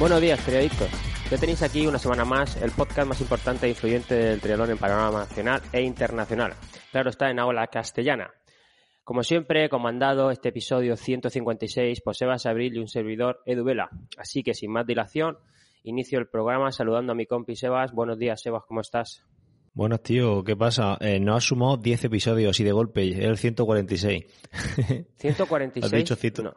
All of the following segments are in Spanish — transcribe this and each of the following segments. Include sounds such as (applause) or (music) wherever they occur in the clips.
Buenos días, periodistas. Ya tenéis aquí una semana más el podcast más importante e influyente del triatlón en panorama nacional e internacional. Claro, está en aula castellana. Como siempre, he comandado este episodio 156 por Sebas Abril y un servidor Edu Vela. Así que sin más dilación, inicio el programa saludando a mi compi Sebas. Buenos días, Sebas, ¿cómo estás? Buenos tío, ¿qué pasa? Eh, no has sumado 10 episodios y de golpe es el 146. ¿146? (laughs) Has dicho, cito- No.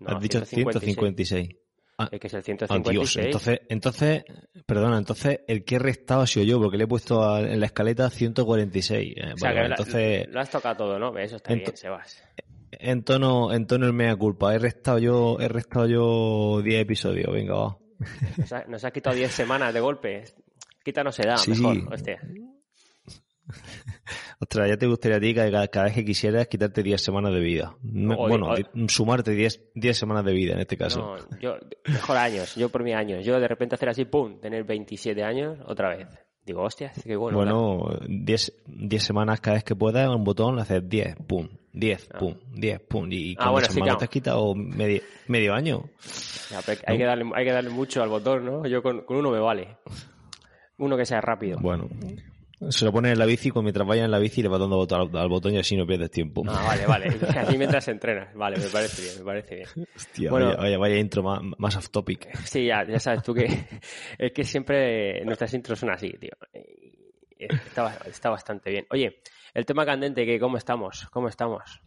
No, has dicho 156. Ah, que es el ah, 156. Dios, entonces, entonces, perdona, entonces el que he restado ha sido yo, porque le he puesto a- en la escaleta 146. Eh, O sea, que entonces, lo has tocado todo, ¿no? Eso está bien, Sebas. en tono, en tono el mea culpa, he restado yo, he restado yo 10 episodios, venga, va. Nos, ha- has quitado 10 semanas de golpe. Quítanos edad, Sí, mejor. sí. hostia. Ostras, ya te gustaría a ti que cada, vez que quisieras quitarte 10 semanas de vida. No, bueno, oye. sumarte 10, 10 semanas de vida en este caso. No, yo, mejor años, yo por mis años. Yo de repente hacer así, pum, tener 27 años otra vez. Digo, hostia, qué bueno. Bueno, 10 10 semanas cada vez que puedas, un botón, le haces 10, pum, 10, Ah. pum, 10, pum. Y Ah, con bueno, sí, claro. te has quitado medio, medio año. Ya, pero hay, que darle, hay que darle mucho al botón, ¿no? Yo con, con uno me vale. Uno que sea rápido. Bueno, se lo pones en la bici, con mientras vayas en la bici le vas dando al, al botón y así no pierdes tiempo. Ah, vale, vale. (laughs) Así mientras entrenas. Vale, me parece bien, me parece bien. Hostia, bueno. vaya, vaya, vaya intro más, más off topic. Sí, ya, ya sabes tú que (laughs) es que siempre nuestras intros son así, tío. Está, está bastante bien. Oye, el tema candente, que ¿cómo estamos? ¿Cómo estamos?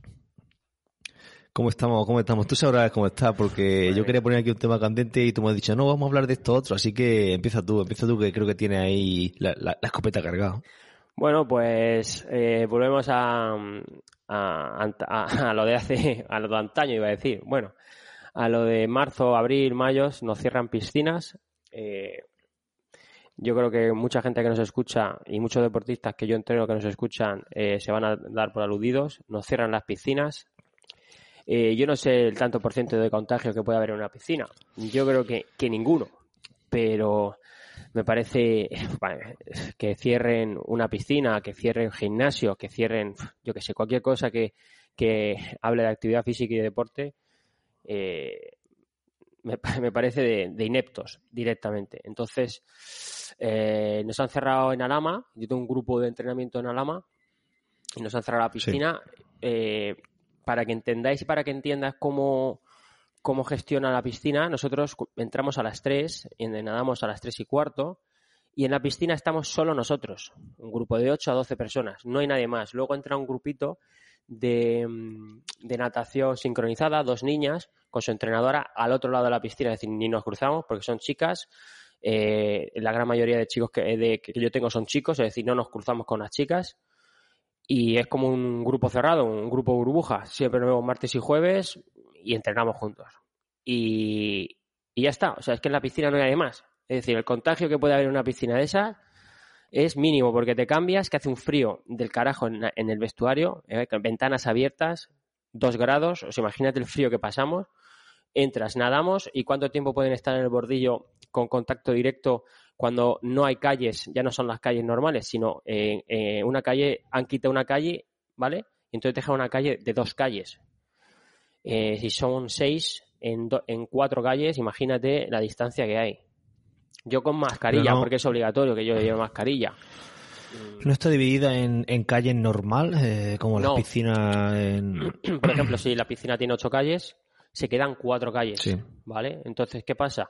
¿Cómo estamos? ¿Cómo estamos? Tú sabrás cómo estás, porque Vale. yo quería poner aquí un tema candente y tú me has dicho, no, vamos a hablar de esto otro, así que empieza tú, empieza tú, que creo que tienes ahí la, la- la escopeta cargada. Bueno, pues eh, volvemos a, a, a- a lo de hace, a lo de antaño iba a decir. Bueno, a lo de marzo, abril, mayo, nos cierran piscinas. Eh, yo creo que mucha gente que nos escucha y muchos deportistas que yo entreno que nos escuchan eh, se van a dar por aludidos. Nos cierran las piscinas. Eh, yo no sé el tanto por ciento de contagio que puede haber en una piscina. Yo creo que, que ninguno. Pero me parece que cierren una piscina, que cierren gimnasio, que cierren, yo que sé, cualquier cosa que, que hable de actividad física y de deporte, eh, me, pa- (laughs) me parece de, de ineptos directamente. Entonces, eh, nos han cerrado en Alama, yo tengo un grupo de entrenamiento en Alama, y nos han cerrado la piscina. eh, para que entendáis y para que entiendas cómo, cómo gestiona la piscina, nosotros entramos a las 3 y nadamos a las 3 y cuarto y en la piscina estamos solo nosotros, un grupo de 8 a 12 personas, no hay nadie más. Luego entra un grupito de, mm, de natación sincronizada, dos niñas con su entrenadora al otro lado de la piscina, es decir, ni nos cruzamos porque son chicas. eh, la gran mayoría de chicos que yo tengo son chicos, es decir, no nos cruzamos con las chicas y es como un grupo cerrado, un grupo burbuja. Siempre nos vemos martes y jueves y entrenamos juntos. Y, y ya está. O sea, es que en la piscina no hay más. Es decir, el contagio que puede haber en una piscina de esas es mínimo porque te cambias, que hace un frío del carajo en el vestuario, eh, con ventanas abiertas, dos grados. O sea, imagínate el frío que pasamos. Entras, nadamos y cuánto tiempo pueden estar en el bordillo con contacto directo cuando no hay calles, ya no son las calles normales, sino eh, eh, una calle, han quitado una calle, ¿vale? Y entonces dejan una calle de dos calles. Eh, si son seis en, do- en cuatro calles, imagínate la distancia que hay. Yo con mascarilla, no- porque es obligatorio que yo lleve mascarilla. ¿No está dividida en, en calles normal, eh, como No. las piscinas en... (clears throat) Por ejemplo, si la piscina tiene ocho calles, se quedan cuatro calles, Sí. ¿vale? Entonces, ¿qué pasa?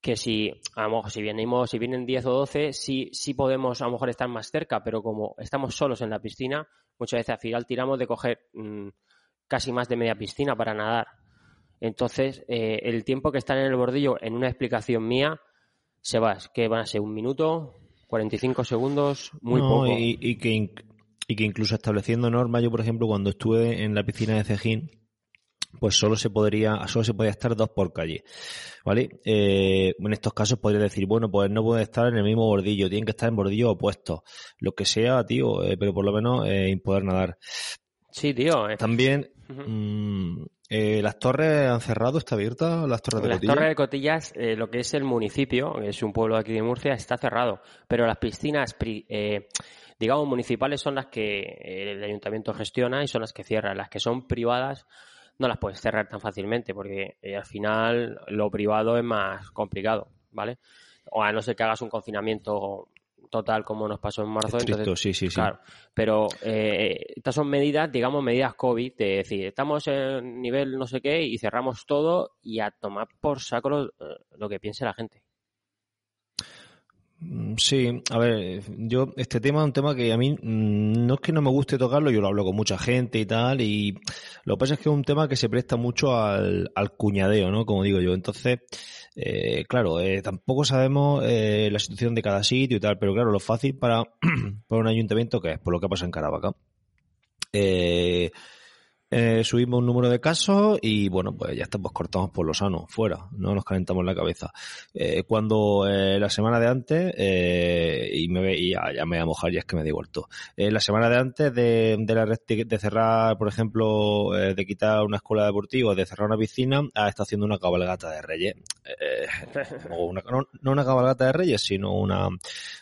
Que si, a lo mejor, si venimos, si vienen 10 o 12, sí, sí podemos a lo mejor estar más cerca, pero como estamos solos en la piscina, muchas veces al final tiramos de coger mm, casi más de media piscina para nadar. Entonces, eh, el tiempo que están en el bordillo, en una explicación mía, se va, es que van a ser un minuto, 45 segundos, muy No, poco. Y, y que, y que incluso estableciendo normas, yo por ejemplo cuando estuve en la piscina de Cejín, pues solo se podría, solo se podía estar dos por calle, ¿vale? Eh, en estos casos podría decir, bueno, pues no puede estar en el mismo bordillo, tienen que estar en bordillos opuestos, lo que sea, tío, eh, pero por lo menos eh, poder nadar. Sí, tío. También, mm, eh, las torres han cerrado, está abierta, las torres de Las Cotilla? Torres de Cotillas, eh, lo que es el municipio, que es un pueblo aquí de Murcia, está cerrado. Pero las piscinas, eh, digamos, municipales son las que el ayuntamiento gestiona y son las que cierran. Las que son privadas, no las puedes cerrar tan fácilmente porque eh, al final lo privado es más complicado, ¿vale? O a no ser que hagas un confinamiento total como nos pasó en marzo. entonces, sí, sí, sí. Claro, pero eh, estas son medidas, digamos, medidas COVID, de decir, estamos en nivel no sé qué y cerramos todo y a tomar por saco lo, lo que piense la gente. Mm, sí, a ver, yo este tema es un tema que a mí mm, no es que no me guste tocarlo, yo lo hablo con mucha gente y tal, y lo que pasa es que es un tema que se presta mucho al, cuñadeo, ¿no? Como digo yo. Entonces, eh, claro, eh, tampoco sabemos eh, la situación de cada sitio y tal, pero claro, lo fácil para, (clears throat) para un ayuntamiento que es por lo que pasa en Caravaca. Eh, eh, subimos un número de casos y bueno, pues ya estamos cortamos por lo sano, fuera, no nos calentamos la cabeza. Eh, cuando eh, la semana de antes, eh, y, me, y ya, me voy a mojar, ya es que me he devuelto. Eh, la semana de antes de, de, la, de cerrar, por ejemplo, eh, de quitar una escuela deportiva, de cerrar una piscina, ha estado haciendo una cabalgata de reyes. Eh, una, no, no, una cabalgata de reyes, sino una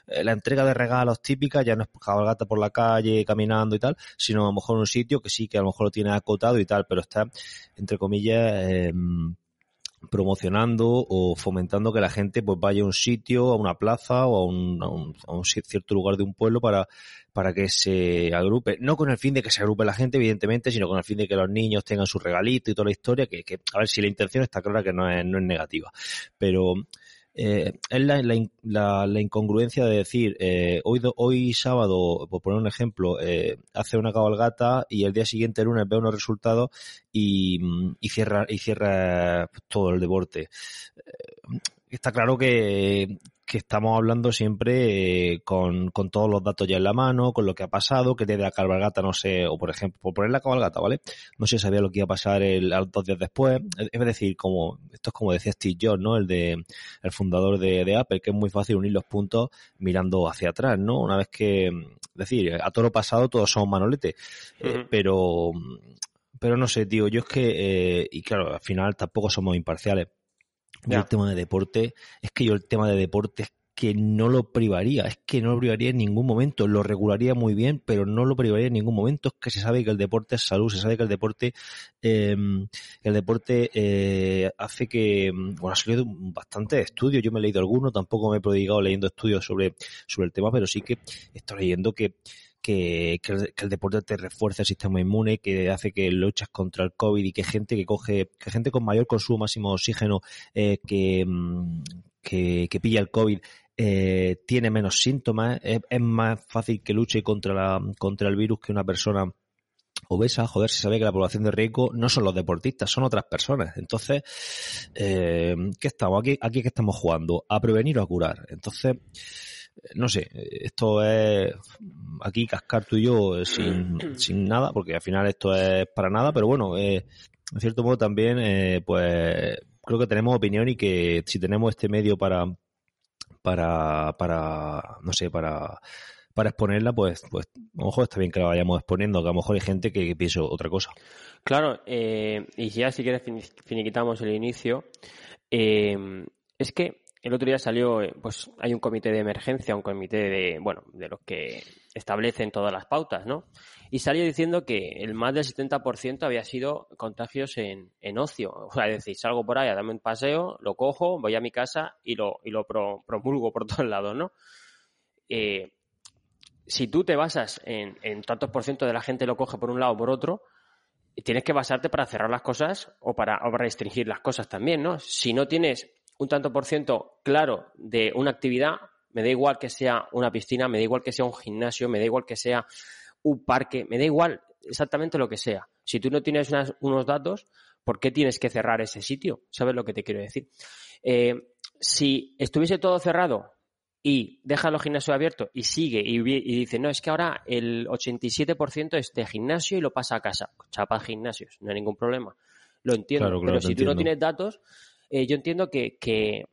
la entrega de regalos típica, ya no es cabalgata por la calle, caminando y tal, sino a lo mejor un sitio que sí, que a lo mejor lo tiene acotado y tal, pero está, entre comillas, eh, promocionando o fomentando que la gente pues vaya a un sitio, a una plaza o a un, a un, cierto lugar de un pueblo para, para que se agrupe, no con el fin de que se agrupe la gente, evidentemente, sino con el fin de que los niños tengan su regalito y toda la historia, que, que a ver si la intención está clara que no es, no es negativa. Pero eh, es la, la, incongruencia de decir, eh, hoy, hoy sábado, por poner un ejemplo, eh, hace una cabalgata y el día siguiente, lunes, ve unos resultados y, y cierra, y cierra todo el deporte. Está claro que, que estamos hablando siempre eh, con, con, todos los datos ya en la mano, con lo que ha pasado, que desde la cabalgata no sé, o por ejemplo, por poner la cabalgata, ¿vale? No se sabía lo que iba a pasar el, dos días después. Es decir, como, esto es como decía Steve Jobs, ¿no? El de, el fundador de, de Apple, que es muy fácil unir los puntos mirando hacia atrás, ¿no? Una vez que, es decir, a todo lo pasado todos somos manolete, uh -huh. eh, pero, pero no sé, tío, yo es que, eh, y claro, al final tampoco somos imparciales yo el tema de deporte, es que yo el tema de deporte es que no lo privaría, es que no lo privaría en ningún momento, lo regularía muy bien, pero no lo privaría en ningún momento, es que se sabe que el deporte es salud, se sabe que el deporte, eh, el deporte eh, hace que, bueno, ha salido bastante estudios, yo me he leído algunos, tampoco me he prodigado leyendo estudios sobre, sobre el tema, pero sí que estoy leyendo que que, que, el, deporte te refuerza el sistema inmune, que hace que luchas contra el COVID y que gente que coge, que gente con mayor consumo máximo de oxígeno eh, que, que, que, pilla el COVID eh, tiene menos síntomas, es, es, más fácil que luche contra, la, contra el virus que una persona obesa, joder, se sabe que la población de riesgo no son los deportistas, son otras personas. Entonces, eh, ¿qué estamos? Aquí, aquí que estamos jugando, a prevenir o a curar. Entonces, no sé, esto es aquí cascar tú y yo sin, (clears throat) sin nada, porque al final esto es para nada, pero bueno, eh, en cierto modo también, eh, pues creo que tenemos opinión y que si tenemos este medio para, para, para, no sé, para, para exponerla, pues, pues a lo mejor está bien que la vayamos exponiendo, que a lo mejor hay gente que, que piense otra cosa. Claro, eh, y ya si quieres finiquitamos el inicio, eh, es que el otro día salió, pues hay un comité de emergencia, un comité de, bueno, de los que establecen todas las pautas, ¿no? Y salió diciendo que el más del 70% había sido contagios en, en ocio. O sea, es decir, salgo por ahí a darme un paseo, lo cojo, voy a mi casa y lo, y lo pro, promulgo por (laughs) todos lados, ¿no? Eh, si tú te basas en, en tantos por ciento de la gente lo coge por un lado o por otro, tienes que basarte para cerrar las cosas o para, o para restringir las cosas también, ¿no? Si no tienes un tanto por ciento claro de una actividad, me da igual que sea una piscina, me da igual que sea un gimnasio, me da igual que sea un parque, me da igual exactamente lo que sea. Si tú no tienes unas, unos datos, ¿por qué tienes que cerrar ese sitio? ¿Sabes lo que te quiero decir? Eh, si estuviese todo cerrado y deja los gimnasios abiertos y sigue y, y, dice, no, es que ahora el 87% es de gimnasio y lo pasa a casa. Chapa gimnasios, no hay ningún problema. Lo entiendo, claro, claro, pero si entiendo. tú no tienes datos, eh, yo entiendo que, que,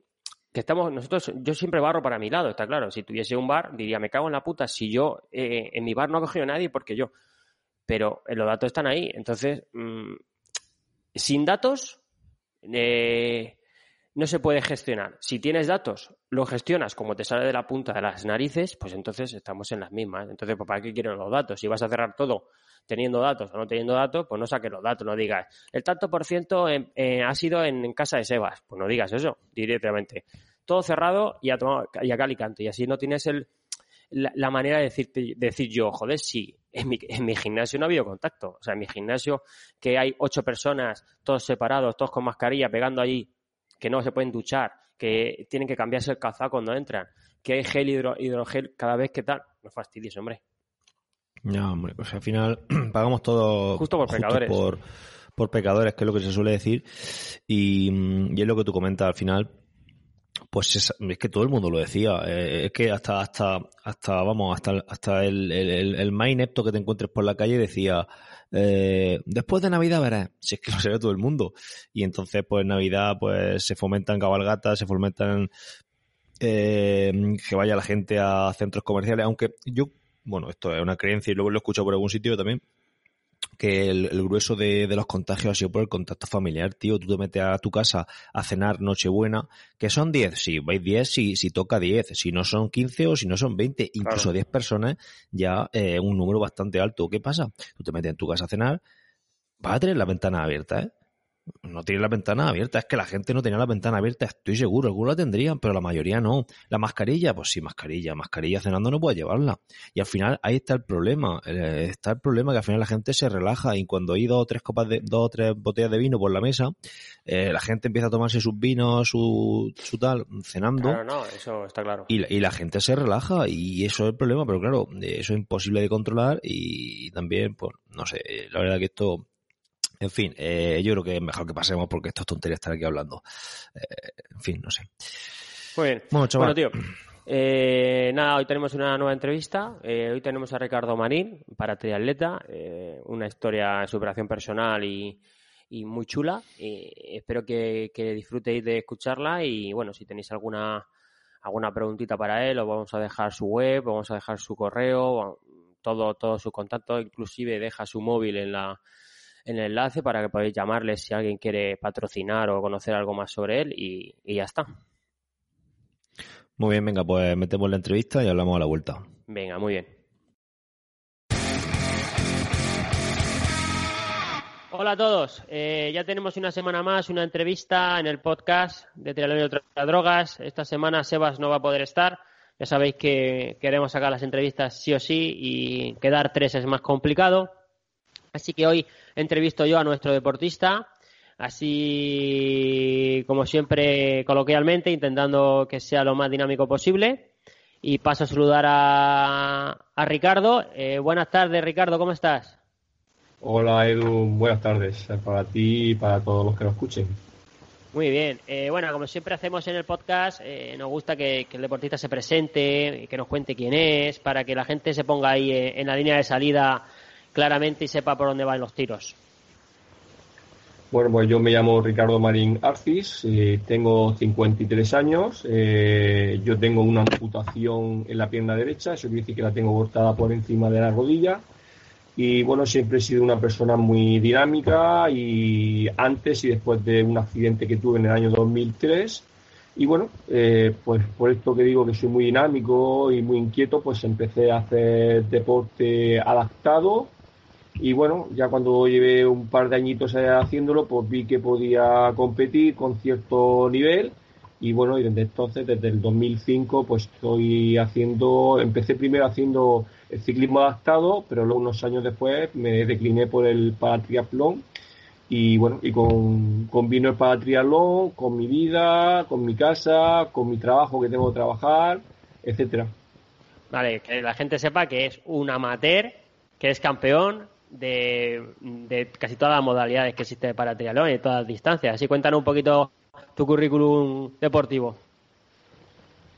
que, estamos, nosotros, yo siempre barro para mi lado, está claro. Si tuviese un bar, diría, me cago en la puta, si yo eh, en mi bar no ha cogido a nadie porque yo. Pero eh, los datos están ahí. Entonces, mmm, sin datos, eh, no se puede gestionar. Si tienes datos, lo gestionas como te sale de la punta de las narices, pues entonces estamos en las mismas. Entonces, ¿para qué quieren los datos? Si vas a cerrar todo teniendo datos o no teniendo datos, pues no saques los datos, no digas, el tanto por ciento ha sido en, casa de Sebas. Pues no digas eso directamente. Todo cerrado y a, y a cal y canto. Y así no tienes el, la, manera de, decir yo, joder, sí, en mi, en mi gimnasio no ha habido contacto. O sea, en mi gimnasio que hay ocho personas, todos separados, todos con mascarilla, pegando allí, que no se pueden duchar, que tienen que cambiarse el calzado cuando entran, que hay gel hidro, hidrogel cada vez que tal. No fastidies, hombre. No, hombre, pues al final (clears throat) pagamos todo justo por pecadores. Por, pecadores, que es lo que se suele decir. Y, y es lo que tú comentas al final pues es, que todo el mundo lo decía. Eh, es que hasta, hasta, hasta, vamos, hasta, hasta el, el, el, más inepto que te encuentres por la calle decía, eh, después de Navidad verás. Si es que lo sabe todo el mundo. Y entonces, pues Navidad, pues se fomentan cabalgatas, se fomentan eh, que vaya la gente a centros comerciales. Aunque yo, bueno, esto es una creencia y luego lo he escuchado por algún sitio también que el, grueso de, los contagios ha sido por el contacto familiar, tío. Tú te metes a tu casa a cenar Nochebuena, que son 10, si vais 10, si, si toca 10, si no son 15 o si no son 20, incluso 10 personas, ya es eh, un número bastante alto. ¿Qué pasa? Tú te metes en tu casa a cenar, vas a tener la ventana abierta, ¿eh? No tiene la ventana abierta. Es que la gente no tenía la ventana abierta, estoy seguro. Algunos la tendrían, pero la mayoría no. La mascarilla, pues sí, mascarilla. Mascarilla cenando no puede llevarla. Y al final ahí está el problema. Eh, está el problema que al final la gente se relaja y cuando hay dos o tres copas de, dos o tres botellas de vino por la mesa, eh, la gente empieza a tomarse sus vinos, su, su tal, cenando. Claro, no, eso está claro. Y, y la gente se relaja y eso es el problema, pero claro, eso es imposible de controlar y también, pues, no sé, la verdad que esto en fin, eh, yo creo que es mejor que pasemos porque esto es tontería estar aquí hablando. Eh, en fin, no sé. Muy bien. Bueno, tío. Eh, nada, hoy tenemos una nueva entrevista. hoy tenemos a Ricardo Marín para triatleta. una historia de superación personal y, muy chula. espero que, disfrutéis de escucharla y bueno, si tenéis alguna alguna preguntita para él, os vamos a dejar su web, vamos a dejar su correo, todo, todo su contacto, inclusive deja su móvil en la en el enlace para que podáis llamarle si alguien quiere patrocinar o conocer algo más sobre él y, ya está. Muy bien, venga, pues metemos la entrevista y hablamos a la vuelta. Venga, muy bien. Hola a todos. Eh, ya tenemos una semana más, una entrevista en el podcast de Triatlón y otras drogas. Esta semana Sebas no va a poder estar. Ya sabéis que queremos sacar las entrevistas sí o sí y quedar tres es más complicado. Así que hoy entrevisto yo a nuestro deportista, así como siempre coloquialmente, intentando que sea lo más dinámico posible. Y paso a saludar a, Ricardo. Eh, buenas tardes, Ricardo, ¿cómo estás? Hola, Edu, buenas tardes para ti y para todos los que nos escuchen. Muy bien. Eh, bueno, como siempre hacemos en el podcast, eh, nos gusta que, el deportista se presente, que nos cuente quién es, para que la gente se ponga ahí en la línea de salida claramente y sepa por dónde van los tiros. Bueno, pues yo me llamo Ricardo Marín Arcis, eh, tengo 53 años, eh, yo tengo una amputación en la pierna derecha, eso quiere decir que la tengo cortada por encima de la rodilla y bueno, siempre he sido una persona muy dinámica y antes y después de un accidente que tuve en el año 2003 y bueno, eh, pues por esto que digo que soy muy dinámico y muy inquieto, pues empecé a hacer deporte adaptado y bueno, ya cuando llevé un par de añitos haciéndolo, pues vi que podía competir con cierto nivel. Y bueno, y desde entonces, desde el 2005, pues estoy haciendo, empecé primero haciendo el ciclismo adaptado, pero luego unos años después me decliné por el paratriatlón. Y bueno, y con, combino el paratriatlón con mi vida, con mi casa, con mi trabajo que tengo que trabajar, etcétera. Vale, que la gente sepa que es un amateur, que es campeón, de, casi todas las modalidades que existe para triatlón y todas las distancias. Así cuéntanos un poquito tu currículum deportivo.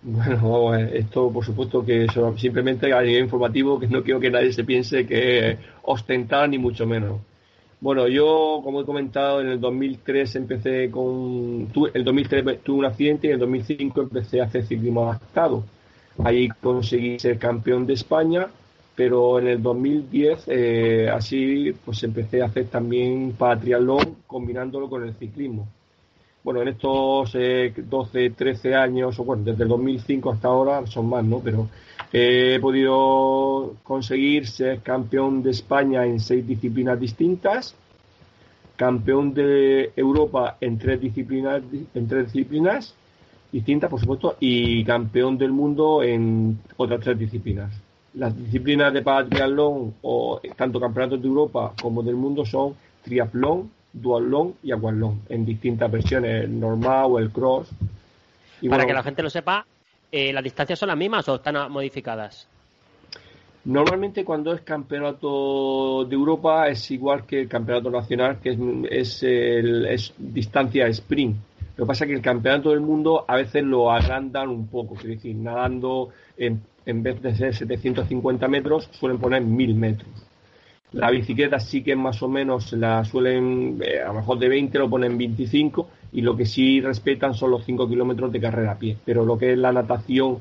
Bueno, esto por supuesto que simplemente a nivel informativo, que no quiero que nadie se piense que ostentar ni mucho menos. Bueno, yo, como he comentado, en el 2003 empecé con. el 2003 tuve un accidente y en el 2005 empecé a hacer ciclismo adaptado. Ahí conseguí ser campeón de España pero en el 2010 eh, así pues empecé a hacer también para triatlón combinándolo con el ciclismo. bueno, en estos 12, 13 años, o bueno, desde el 2005 hasta ahora son más, ¿no? Pero he podido conseguir ser campeón de España en seis disciplinas distintas, campeón de Europa en tres disciplinas, en tres disciplinas distintas, por supuesto, y campeón del mundo en otras tres disciplinas. Las disciplinas de paratriatlón o tanto campeonatos de Europa como del mundo son triatlón, duatlón y aquatlón en distintas versiones, el normal o el cross. Para que la gente lo sepa, eh, ¿las distancias son las mismas o están modificadas? Normalmente cuando es campeonato de Europa es igual que el campeonato nacional, que es, es, distancia sprint. Lo que pasa es que el campeonato del mundo a veces lo agrandan un poco, es decir, nadando en, en vez de ser 750 metros suelen poner 1000 metros. La bicicleta sí que más o menos la suelen, eh, a lo mejor de 20 lo ponen 25 y lo que sí respetan son los 5 kilómetros de carrera a pie. Pero lo que es la natación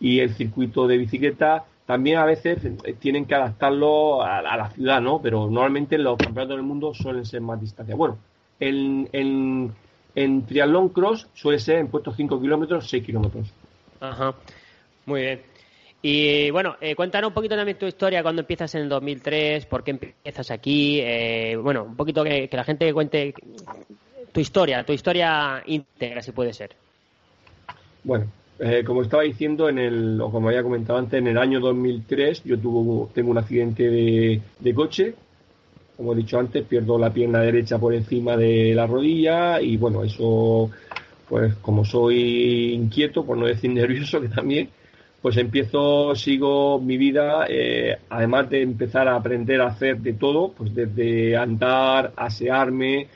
y el circuito de bicicleta también a veces eh, tienen que adaptarlo a, la ciudad, ¿no? Pero normalmente los campeonatos del mundo suelen ser más distancia. Bueno, en, en, triatlón cross suele ser en puestos 5 kilómetros, 6 kilómetros. Ajá, muy bien. Y bueno, eh, cuéntanos un poquito también tu historia cuando empiezas en el 2003, por qué empiezas aquí, eh, bueno, un poquito que, la gente cuente tu historia, tu historia íntegra, si puede ser. Bueno, eh, como estaba diciendo, en el, o como había comentado antes, en el año 2003 yo tuvo, tengo un accidente de, de coche, como he dicho antes, pierdo la pierna derecha por encima de la rodilla y bueno, eso, pues como soy inquieto, por no decir (laughs) nervioso, que también pues empiezo, sigo mi vida, eh, además de empezar a aprender a hacer de todo, pues desde andar, asearme,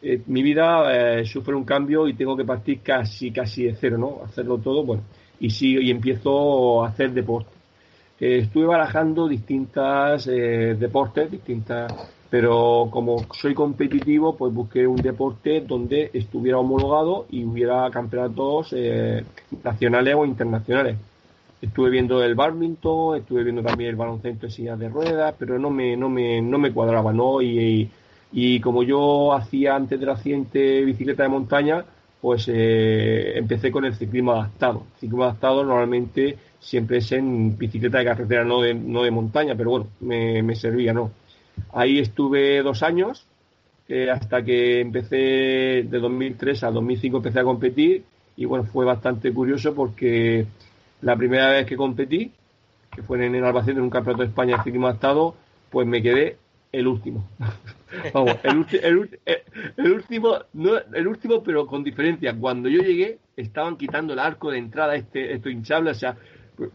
eh, mi vida eh, sufre un cambio y tengo que partir casi, casi de cero, ¿no? Hacerlo todo, bueno, y sigo y empiezo a hacer deporte. estuve barajando distintas deportes, distintas, pero como soy competitivo, pues busqué un deporte donde estuviera homologado y hubiera campeonatos nacionales o internacionales estuve viendo el badminton, estuve viendo también el baloncesto en sillas de ruedas, pero no me, no me, no me cuadraba, ¿no? Y, y, como yo hacía antes del accidente bicicleta de montaña, pues eh, empecé con el ciclismo adaptado. Ciclismo adaptado normalmente siempre es en bicicleta de carretera, no de, no de montaña, pero bueno, me, me servía, ¿no? Ahí estuve dos años, eh, hasta que empecé de 2003 a 2005 empecé a competir y bueno, fue bastante curioso porque la primera vez que competí, que fue en el Albacete en un campeonato de España de ciclismo adaptado, pues me quedé el último. (laughs) Vamos, el, el, último, no, el último, pero con diferencia. Cuando yo llegué, estaban quitando el arco de entrada, este, esto hinchable, o sea,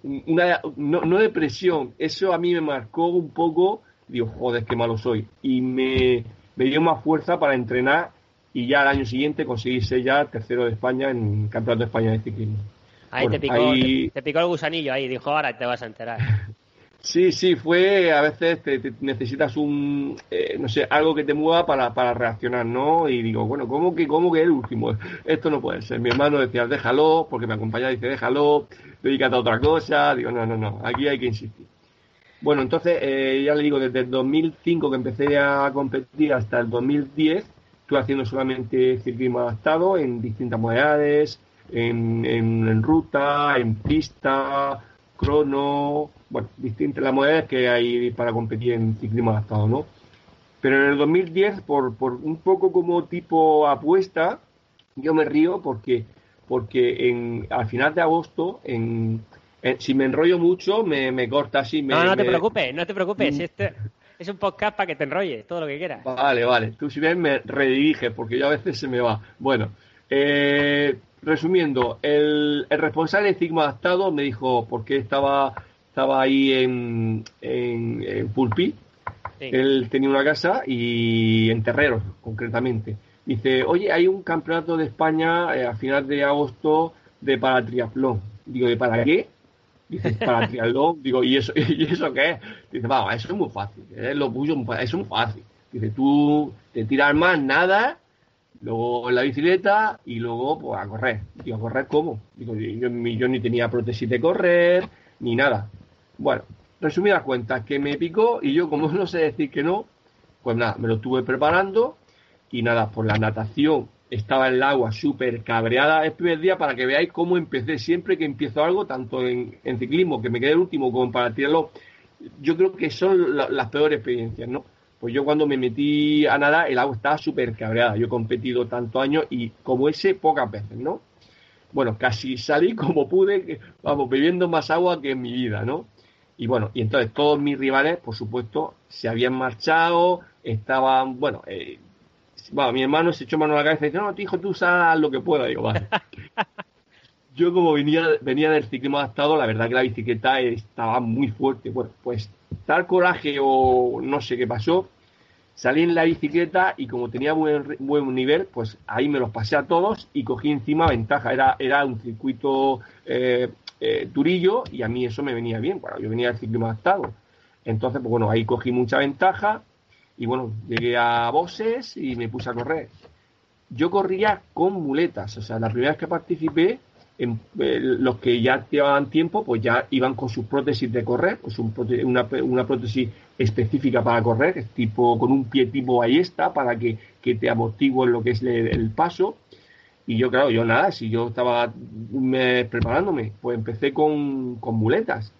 una, no, no depresión. Eso a mí me marcó un poco, digo, joder, qué malo soy. Y me, me dio más fuerza para entrenar y ya al año siguiente conseguí ser ya tercero de España en Campeonato de España de Ciclismo. Ahí, te, picó, Te, picó el gusanillo ahí, dijo, ahora te vas a enterar. (laughs) Sí, sí, fue, a veces te, necesitas un, eh, no sé, algo que te mueva para, para reaccionar, ¿no? Y digo, bueno, ¿cómo que, cómo que el último? Esto no puede ser. Mi hermano decía, déjalo, porque me acompañaba y dice, déjalo, dedícate a otra cosa. Digo, no, no, no, aquí hay que insistir. Bueno, entonces, eh, ya le digo, desde el 2005 que empecé a competir hasta el 2010, estuve haciendo solamente ciclismo adaptado en distintas modalidades, en, en, ruta, en pista, crono, bueno, distintas las modalidades que hay para competir en ciclismo adaptado, ¿no? Pero en el 2010, por, por un poco como tipo apuesta, yo me río porque, porque en, al final de agosto, en, si me enrollo mucho, me, me corta así. Me, no, no te preocupes, no te preocupes. Mm. Este es un podcast para que te enrolles, todo lo que quieras. Vale, vale. Tú si ves me rediriges, porque yo a veces se me va. Bueno, eh, resumiendo, el, responsable de Sigma Adaptado me dijo, porque estaba, estaba ahí en, en, Pulpí, él tenía una casa y en Terreros, concretamente. Dice, oye, hay un campeonato de España eh, a final de agosto de para triatlón. Digo, ¿de para qué? Dice, para triatlón. (laughs) Digo, ¿y eso, ¿y eso qué es? Dice, vamos, eso es muy fácil. Es lo puso, eso es muy fácil. Dice, tú te tiras más, nada, luego la bicicleta y luego pues a correr. Digo, ¿a correr cómo? Digo, yo, ni tenía prótesis de correr, ni nada. Bueno, resumidas cuentas, que me picó y yo como (laughs) no sé decir que no, pues nada, me lo estuve preparando y nada, por la natación estaba en el agua súper cabreada el primer día para que veáis cómo empecé. Siempre que empiezo algo, tanto en, ciclismo, que me quedé el último, como para tirarlo, yo creo que son las peores experiencias, ¿no? Pues yo cuando me metí a nadar, el agua estaba súper cabreada. Yo he competido tantos años y como ese, pocas veces, ¿no? Bueno, casi salí (laughs) como pude, vamos, bebiendo más agua que en mi vida, ¿no? Y bueno, y entonces todos mis rivales, por supuesto, se habían marchado, estaban, bueno, eh, bueno, mi hermano se echó mano a la cabeza y dice, no, tu hijo, tú sabes lo que pueda. Digo, vale. (laughs) Yo como venía, venía del ciclismo adaptado, la verdad que la bicicleta estaba muy fuerte. Bueno, pues tal coraje o no sé qué pasó, salí en la bicicleta y como tenía buen, buen nivel, pues ahí me los pasé a todos y cogí encima ventaja. Era, era un circuito eh, eh, durillo y a mí eso me venía bien. Bueno, yo venía del ciclismo adaptado. Entonces, pues bueno, ahí cogí mucha ventaja y bueno, llegué a Bosses y me puse a correr. Yo corría con muletas, o sea, la primera vez que participé, en, eh, los que ya llevaban tiempo, pues ya iban con sus prótesis de correr, pues una, una, prótesis específica para correr, tipo con un pie tipo ahí está, para que, que te amortiguen lo que es el, paso. Y yo, claro, yo nada, si yo estaba preparándome, pues empecé con, con muletas,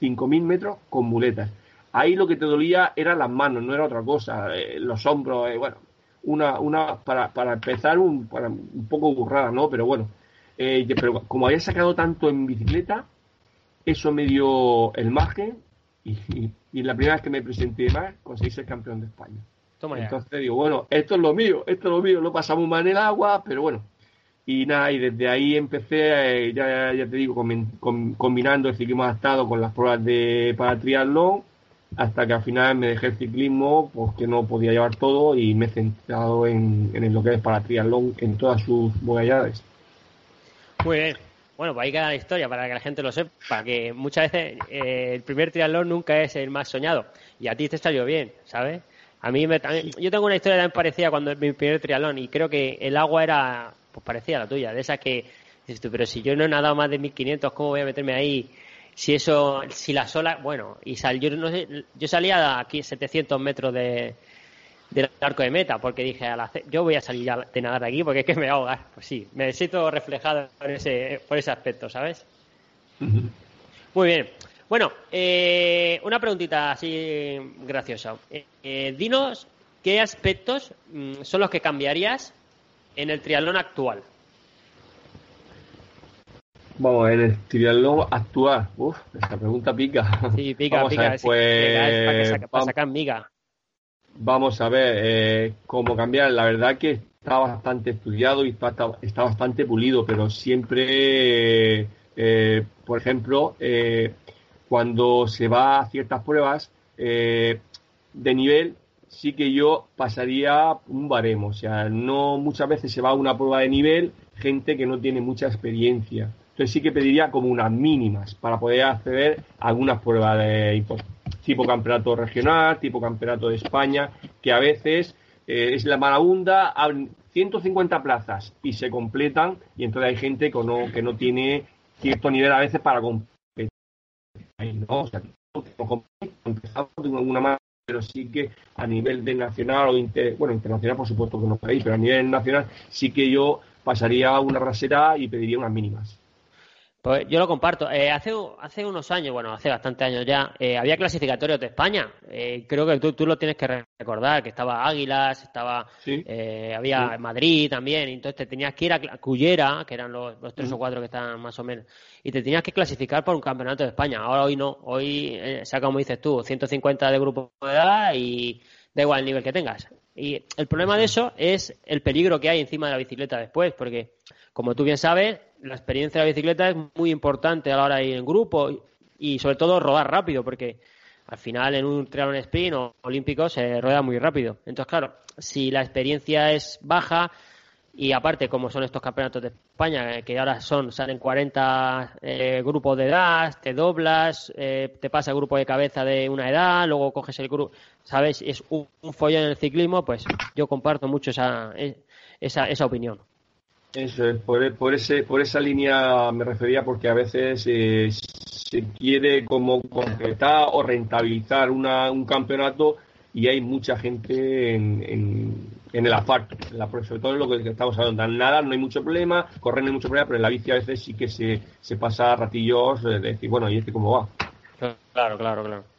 5.000 metros con muletas. Ahí lo que te dolía eran las manos, no era otra cosa, eh, los hombros, eh, bueno, una, una para, para empezar un, para, un poco burrada, ¿no? Pero bueno, eh, pero como había sacado tanto en bicicleta, eso me dio el margen y, y, la primera vez que me presenté más conseguí ser campeón de España. Entonces digo, bueno, esto es lo mío, esto es lo mío, lo pasamos mal en el agua, pero bueno. Y nada, y desde ahí empecé, ya, ya te digo, combinando el ciclismo adaptado con las pruebas de para triatlón hasta que al final me dejé el ciclismo porque no podía llevar todo y me he centrado en, en lo que es para triatlón en todas sus modalidades. Muy bien. Bueno, pues ahí queda la historia para que la gente lo sepa, que muchas veces eh, el primer triatlón nunca es el más soñado y a ti te salió bien, ¿sabes? A mí me, yo tengo una historia también parecida cuando mi primer triatlón y creo que el agua era pues parecida a la tuya, de esa que dices tú, pero si yo no he nadado más de 1500, ¿cómo voy a meterme ahí? si eso, si la sola, bueno, y sal, yo no sé, yo salía aquí 700 metros de, del arco de meta, porque dije, yo voy a salir ya de nadar aquí porque es que me voy a ahogar. Pues sí, me siento reflejado por ese, por ese aspecto, ¿sabes? Muy bien. Bueno, eh, una preguntita así graciosa. Eh, eh, dinos qué aspectos mm, son los que cambiarías en el triatlón actual. Vamos, en el triatlón actual. Uf, esta pregunta pica. Sí, pica, pica. pues, para, sacar miga. Vamos a ver eh, cómo cambiar. La verdad que está bastante estudiado y está, está bastante pulido, pero siempre, eh, por ejemplo, eh, cuando se va a ciertas pruebas de nivel, sí que yo pasaría un baremo. O sea, no muchas veces se va a una prueba de nivel gente que no tiene mucha experiencia. Entonces sí que pediría como unas mínimas para poder acceder a algunas pruebas de tipo campeonato regional, tipo campeonato de España, que a veces eh, es la marabunda, 150 plazas y se completan y entonces hay gente que no, que no tiene cierto nivel a veces para competir. ¿no? O sea, alguna manera, pero sí que a nivel de nacional o inter, bueno, internacional por supuesto que no país, pero a nivel nacional sí que yo pasaría una rasera y pediría unas mínimas. Pues yo lo comparto. Eh, hace, hace unos años, bueno, hace bastantes años ya, eh, había clasificatorios de España. Eh, creo que tú, tú, lo tienes que recordar, que estaba Águilas, estaba había Madrid también, entonces te tenías que ir a Cullera, que eran los, tres o cuatro que estaban más o menos, y te tenías que clasificar por un campeonato de España. Ahora hoy no, hoy saca como dices tú, 150 de grupo de edad y da igual el nivel que tengas. Y el problema de eso es el peligro que hay encima de la bicicleta después, porque como tú bien sabes, la experiencia de la bicicleta es muy importante a la hora de ir en grupo y, sobre todo rodar rápido, porque al final en un triatlón sprint o olímpico se rueda muy rápido. Entonces, claro, si la experiencia es baja y aparte como son estos campeonatos de España, que ahora son, salen 40 eh, grupos de edad, te doblas, eh, te pasa el grupo de cabeza de una edad, luego coges el grupo, ¿sabes? Es un, follón en el ciclismo, pues yo comparto mucho esa, esa, esa opinión. Eso por, por, ese, por esa línea me refería porque a veces eh, se quiere como completar o rentabilizar una, un campeonato y hay mucha gente en, en el asfalto, sobre todo en lo que estamos hablando. Nada, no hay mucho problema, correr no hay mucho problema, pero en la bici a veces sí que se, se pasa ratillos de decir, bueno, ¿y este cómo va? Claro, claro, claro.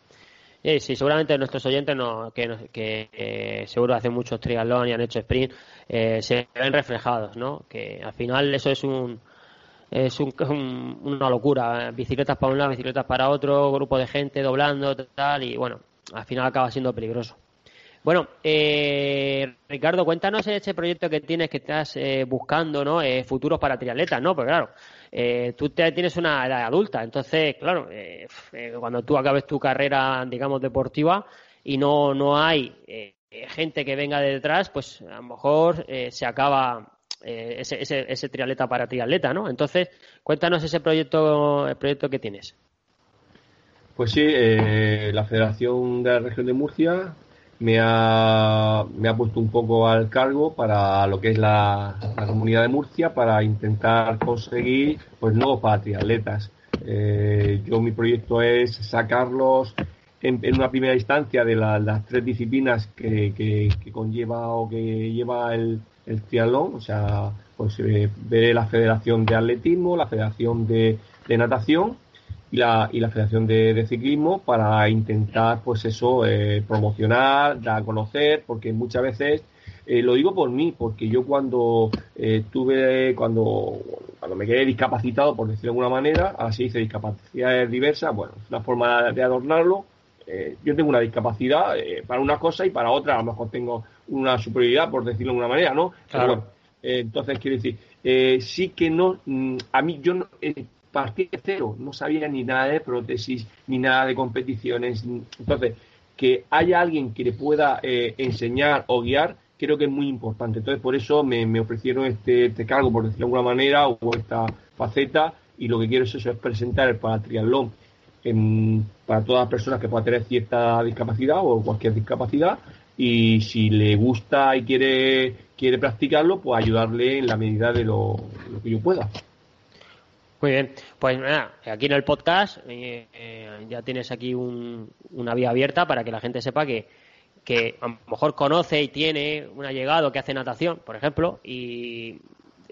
Sí, seguramente nuestros oyentes no, que, que eh, seguro hacen muchos triatlón y han hecho sprint, eh, se ven reflejados, ¿no? Que al final eso es un es un, una locura. Bicicletas para un lado, bicicletas para otro, grupo de gente doblando, tal, y bueno, al final acaba siendo peligroso. Bueno, eh, Ricardo, cuéntanos ese proyecto que tienes, que estás eh, buscando, ¿no? Eh, futuros para triatletas, ¿no? Porque claro, eh, tú tienes una edad adulta, entonces, claro, cuando tú acabes tu carrera, digamos, deportiva y no, no hay gente que venga detrás, pues a lo mejor se acaba ese, ese, ese triatleta para triatleta, ¿no? Entonces, cuéntanos ese proyecto, el proyecto que tienes. Pues sí, la Federación de la Región de Murcia me ha, me ha puesto un poco al cargo para lo que es la, comunidad de Murcia para intentar conseguir pues nuevos patriatletas. Eh, yo mi proyecto es sacarlos en, una primera instancia de las tres disciplinas que, que, conlleva o que lleva el, el triatlón, o sea, pues eh, la Federación de Atletismo, la Federación de, de Natación y la, y la Federación de, Ciclismo para intentar, pues eso, eh, promocionar, dar a conocer, porque muchas veces, eh, lo digo por mí, porque yo cuando eh, tuve, cuando, cuando me quedé discapacitado, por decirlo de alguna manera, así dice discapacidades diversas, bueno, es una forma de adornarlo. yo tengo una discapacidad para una cosa y para otra, a lo mejor tengo una superioridad, por decirlo de alguna manera, ¿no? Claro. entonces, quiero decir, sí que no, mm, a mí yo no, partí de cero, no sabía ni nada de prótesis, ni nada de competiciones. Entonces, que haya alguien que le pueda eh, enseñar o guiar, creo que es muy importante. Entonces, por eso me, ofrecieron este, este, cargo, por decirlo de alguna manera, o esta faceta, y lo que quiero es eso, es presentar el paratriatlón en, para todas las personas que puedan tener cierta discapacidad o cualquier discapacidad, y si le gusta y quiere, quiere practicarlo, pues ayudarle en la medida de lo que yo pueda. Muy bien, pues nada, aquí en el podcast eh, eh, ya tienes aquí una vía abierta para que la gente sepa que, que a lo mejor conoce y tiene un allegado que hace natación, por ejemplo, y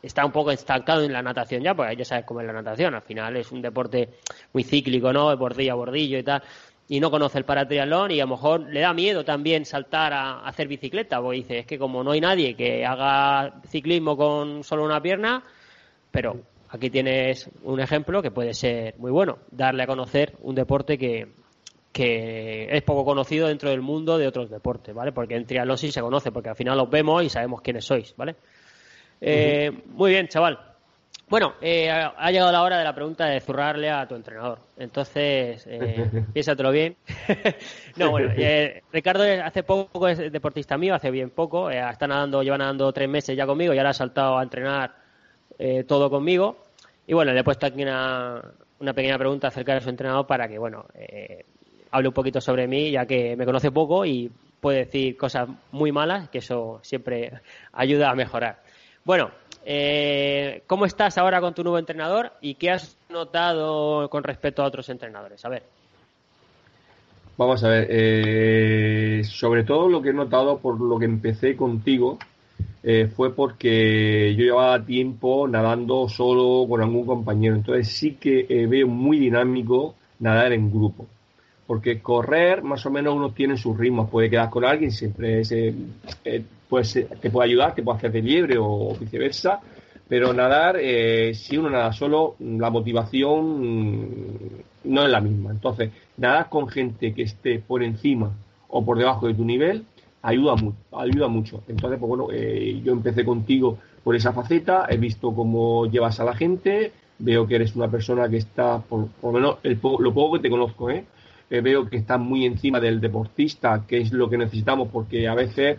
está un poco estancado en la natación ya, porque ya sabes cómo es la natación, al final es un deporte muy cíclico, ¿no? De bordillo a bordillo y tal, y no conoce el paratriatlón y a lo mejor le da miedo también saltar a, hacer bicicleta, porque dice, es que como no hay nadie que haga ciclismo con solo una pierna, pero aquí tienes un ejemplo que puede ser muy bueno, darle a conocer un deporte que, que es poco conocido dentro del mundo de otros deportes, ¿vale? Porque en triatlón sí se conoce, porque al final los vemos y sabemos quiénes sois, ¿vale? Eh, muy bien, chaval. Bueno, eh, ha llegado la hora de la pregunta de zurrarle a tu entrenador. Entonces, eh, (laughs) piénsatelo bien. (laughs) no, bueno, eh, Ricardo hace poco es deportista mío, hace bien poco. está nadando, lleva nadando tres meses ya conmigo y ahora ha saltado a entrenar todo conmigo. Y bueno, le he puesto aquí una, pequeña pregunta acerca de su entrenador para que, bueno, eh, hable un poquito sobre mí, ya que me conoce poco y puede decir cosas muy malas, que eso siempre (laughs) ayuda a mejorar. Bueno, eh, ¿cómo estás ahora con tu nuevo entrenador y qué has notado con respecto a otros entrenadores? A ver. Vamos a ver, eh, sobre todo lo que he notado por lo que empecé contigo, eh, fue porque yo llevaba tiempo nadando solo con algún compañero. Entonces sí que eh, veo muy dinámico nadar en grupo. Porque correr, más o menos uno tiene sus ritmos. Puede quedar con alguien, siempre ese, eh, pues, te puede ayudar, te puede hacer de liebre o, viceversa. Pero nadar, si uno nada solo, la motivación no es la misma. Entonces, nadar con gente que esté por encima o por debajo de tu nivel ayuda, ayuda mucho. Entonces, pues bueno, eh, yo empecé contigo por esa faceta, he visto cómo llevas a la gente, veo que eres una persona que está, por, lo menos lo poco que te conozco, ¿eh? ¿eh? veo que estás muy encima del deportista, que es lo que necesitamos, porque a veces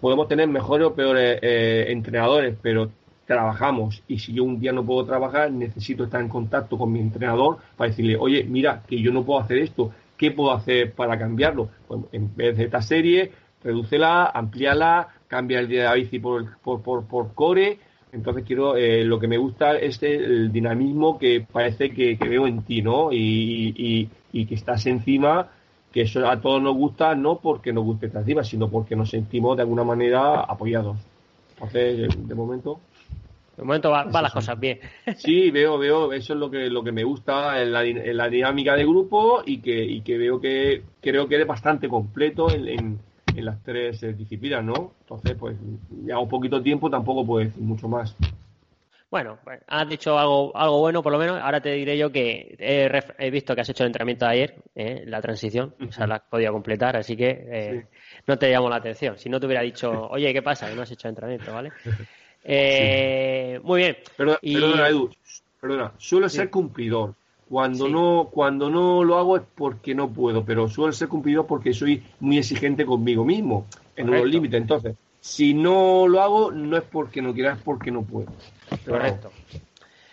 podemos tener mejores o peores eh, entrenadores, pero trabajamos y si yo un día no puedo trabajar, necesito estar en contacto con mi entrenador para decirle, oye, mira, que yo no puedo hacer esto, ¿qué puedo hacer para cambiarlo? Pues en vez de esta serie, redúcela, amplíala, cambia el día de la bici por, por, por, core. Entonces quiero, eh, lo que me gusta es el dinamismo que parece que, veo en ti, ¿no? Y, y, que estás encima que eso a todos nos gusta no porque nos guste encima, sino porque nos sentimos de alguna manera apoyados. Entonces, de momento. De momento van va las cosas bien. Sí, veo, veo, eso es lo que, lo que me gusta en la, en la dinámica de grupo y que, y que veo que creo que eres bastante completo en, en, en las tres disciplinas, ¿no? Entonces, pues, ya un poquito tiempo tampoco puedo decir mucho más. Bueno, pues, has dicho algo, algo bueno, por lo menos. Ahora te diré yo que he, visto que has hecho el entrenamiento de ayer, eh, la transición, o sea, la has podido completar, así que eh, no te llamo la atención. Si no te hubiera dicho, oye, ¿qué pasa? Que no has hecho el entrenamiento, ¿vale? (laughs) Eh, muy bien. Perdona, perdona, Edu, perdona. Suelo ser cumplidor. Cuando no, cuando no lo hago es porque no puedo, pero suelo ser cumplidor porque soy muy exigente conmigo mismo, en unos límites. Entonces, si no lo hago, no es porque no quiera, es porque no puedo. Correcto.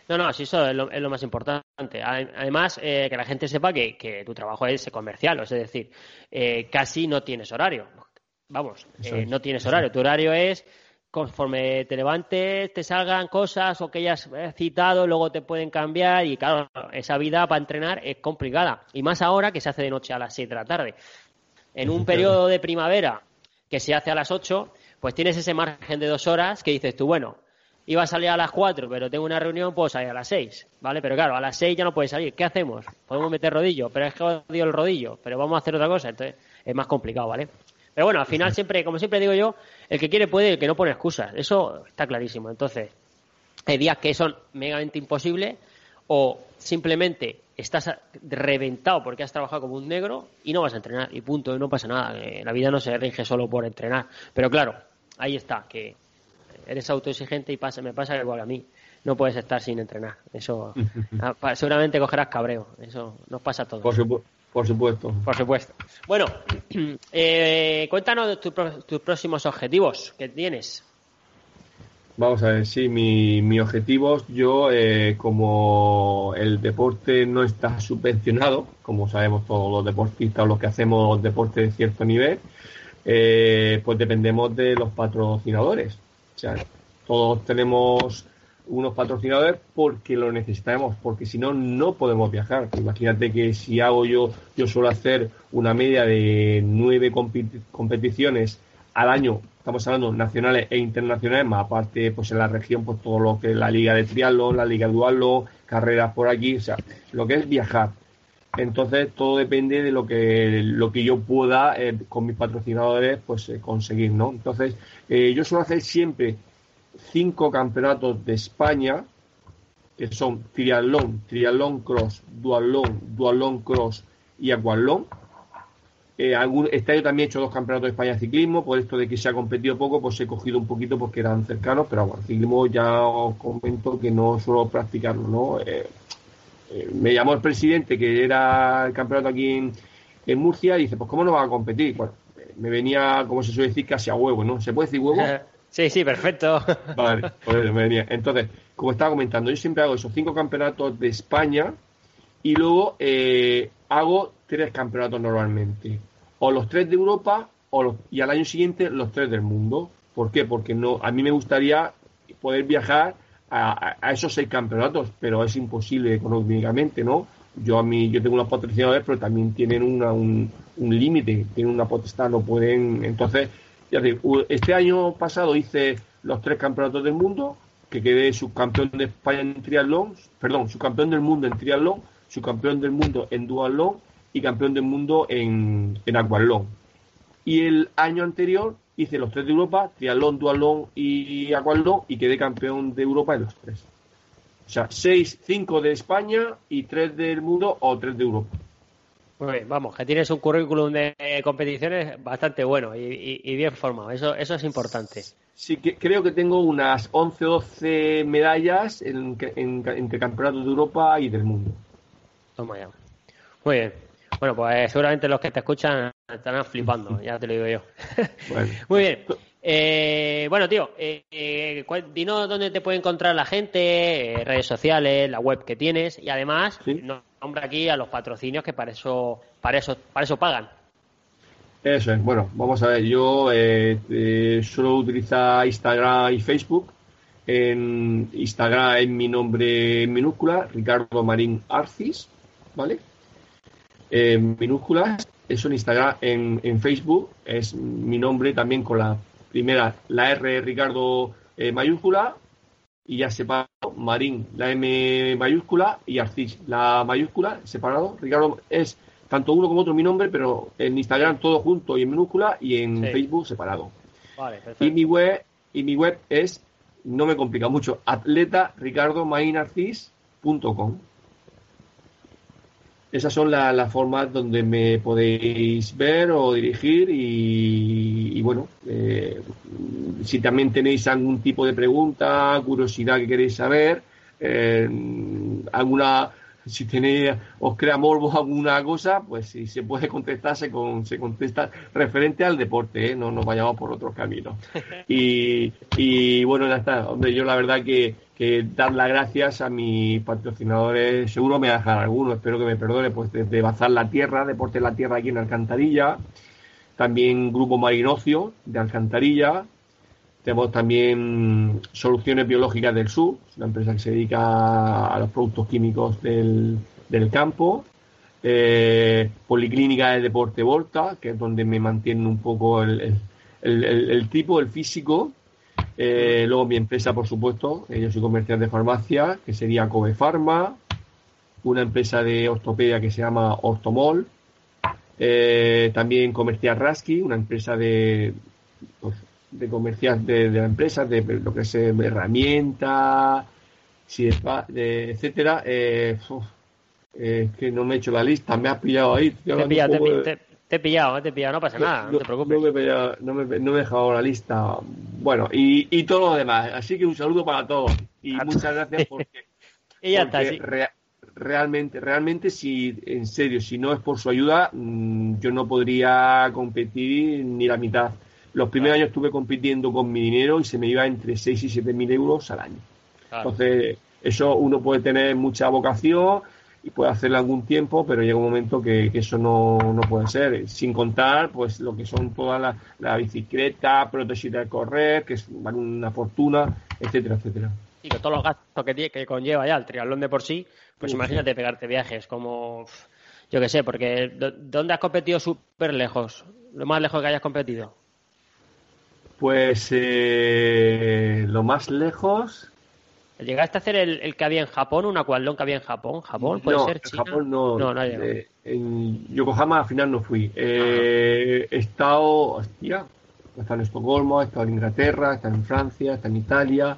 No, no, sí, eso es lo, más importante. Además, eh, que la gente sepa que, tu trabajo es comercial, es decir, eh, casi no tienes horario. Vamos, eh, no tienes horario. Tu horario es conforme te levantes, te salgan cosas o que hayas citado, luego te pueden cambiar y claro, esa vida para entrenar es complicada. Y más ahora que se hace de noche a las 6 de la tarde. En un periodo de primavera que se hace a las 8, pues tienes ese margen de dos horas que dices tú, bueno, iba a salir a las cuatro, pero tengo una reunión, puedo salir a las seis, ¿vale? Pero claro, a las seis ya no puedes salir. ¿Qué hacemos? Podemos meter rodillo, pero es que odio el rodillo, pero vamos a hacer otra cosa, entonces es más complicado, ¿vale? Pero bueno, al final siempre, como siempre digo yo, el que quiere puede, el que no pone excusas, eso está clarísimo. Entonces, hay días que son megamente imposibles o simplemente estás reventado porque has trabajado como un negro y no vas a entrenar y punto, y no pasa nada. La vida no se rige solo por entrenar. Pero claro, ahí está, que eres autoexigente y pasa, me pasa igual a mí. No puedes estar sin entrenar. Eso ah, seguramente cogerás cabreo. Eso nos pasa a todos. Por, supuesto. Por supuesto. Bueno, (clears throat) eh, cuéntanos tus próximos objetivos que tienes. Vamos a ver, sí, mi, mi objetivos, yo eh, como el deporte no está subvencionado, como sabemos todos los deportistas o los que hacemos deporte de cierto nivel, eh, pues dependemos de los patrocinadores. O sea, todos tenemos unos patrocinadores porque lo necesitamos, porque si no, no podemos viajar. Imagínate que si hago yo, yo suelo hacer una media de nueve competiciones al año, estamos hablando nacionales e internacionales, más aparte, pues en la región, pues todo lo que es la liga de triatlón, la liga de dualo, carreras por aquí, o sea, lo que es viajar. Entonces todo depende de lo que lo que yo pueda eh, con mis patrocinadores pues eh, conseguir, ¿no? Entonces eh, yo suelo hacer siempre cinco campeonatos de España que son triatlón, triatlón cross, dualón, dualón cross y aqualón. este año también he hecho dos campeonatos de España de ciclismo, por esto de que se ha competido poco, pues he cogido un poquito porque eran cercanos, pero bueno, ciclismo ya os comento que no suelo practicarlo, ¿no? Eh, me llamó el presidente, que era el campeonato aquí en, Murcia, y dice, pues ¿cómo no va a competir? Bueno, me venía, como se suele decir, casi a huevo, ¿no? ¿Se puede decir huevo? (laughs) Sí, sí, perfecto. (laughs) Vale, pues me venía. Entonces, como estaba comentando, yo siempre hago esos cinco campeonatos de España y luego eh, hago tres campeonatos normalmente. O los tres de Europa o y al año siguiente los tres del mundo. ¿Por qué? Porque no, a mí me gustaría poder viajar a, esos seis campeonatos, pero es imposible económicamente, ¿no? Yo a mí, yo tengo unos patrocinadores, pero también tienen una, un, un límite, tienen una potestad, no pueden. Entonces, este año pasado hice los tres campeonatos del mundo, que quedé subcampeón de España en triatlón, perdón, subcampeón del mundo en triatlón, subcampeón del mundo en duatlón y campeón del mundo en, en aquatlón. Y el año anterior hice los tres de Europa, triatlón, dualón y aquatlón y quedé campeón de Europa en los tres. O sea, seis, cinco de España y tres del mundo o tres de Europa. Muy bien, vamos, que tienes un currículum de competiciones bastante bueno y, bien formado. Eso, eso es importante. Sí, que, creo que tengo unas 11 o 12 medallas en, entre campeonatos de Europa y del mundo. Toma ya. Muy bien. Bueno, pues seguramente los que te escuchan estarán flipando, ya te lo digo yo. (laughs) Muy bien. Eh, bueno, tío, eh, eh, dinos dónde te puede encontrar la gente, redes sociales, la web que tienes y además nombra aquí a los patrocinios que para eso, para eso, para eso pagan. Eso es. Bueno, vamos a ver. Yo suelo utilizar Instagram y Facebook. En Instagram es mi nombre en minúscula, Ricardo Marín Arcis, ¿vale? en minúsculas. eso en Instagram, en, en Facebook es mi nombre también con la primera, la R Ricardo eh, mayúscula y ya separado, Marín, la M mayúscula y Arcis, la mayúscula, separado. Ricardo es tanto uno como otro mi nombre, pero en Instagram todo junto y en minúscula y en Facebook separado. y mi web y mi web es no me complica mucho, atleta ricardo esas son las formas donde me podéis ver o dirigir y, bueno, eh, si también tenéis algún tipo de pregunta, curiosidad que queréis saber, eh, alguna si tenéis, os crea morbo alguna cosa, pues si se puede contestar, se, se contesta referente al deporte, ¿eh? no nos vayamos por otros caminos. (laughs) Y, y bueno, ya está. Hombre, yo la verdad que, que dar las gracias a mis patrocinadores, seguro me dejar alguno, espero que me perdone, pues de Bazar la Tierra, Deporte la Tierra aquí en Alcantarilla, también Grupo Marinocio de Alcantarilla, tenemos también Soluciones Biológicas del Sur, una empresa que se dedica a los productos químicos del, campo. Eh, Policlínica de Deporte Volta, que es donde me mantiene un poco el, tipo, el físico. Eh, luego mi empresa, por supuesto, eh, yo soy comercial de farmacia, que sería Kobe Pharma. Una empresa de ortopedia que se llama Ortomol. también comercial Rasky, una empresa de pues, de comercial de, la empresa, de lo que es eh, herramientas, si de, etcétera. Eh, que no me he hecho la lista, me has pillado ahí. Te, he pillado, te, he pillado, te he pillado, no pasa nada, no, te preocupes. No me, he no, me, he dejado la lista. Bueno, y, y todo lo demás. Así que un saludo para todos. Y muchas gracias (laughs) porque, y ya está, realmente, realmente, si en serio, si no es por su ayuda, mm, yo no podría competir ni la mitad. Los primeros años estuve compitiendo con mi dinero y se me iba entre 6 y 7 mil euros al año. Entonces, eso uno puede tener mucha vocación y puede hacerlo algún tiempo, pero llega un momento que, eso no, puede ser. Sin contar, pues, lo que son todas las la bicicleta, prótesis de correr, que es una fortuna, etcétera, etcétera. Y con todos los gastos que, que conlleva ya el triatlón de por sí, pues imagínate pegarte viajes como, yo qué sé, porque ¿dónde has competido súper lejos? Lo más lejos que hayas competido. Pues eh, lo más lejos. ¿Llegaste a hacer el, que había en Japón, un acualdón que había en Japón? ¿Japón puede ser China? Japón no. no, no eh, en Yokohama al final no fui. Eh, he estado, hostia, he estado en Estocolmo, he estado en Inglaterra, he estado en Francia, he estado en Italia.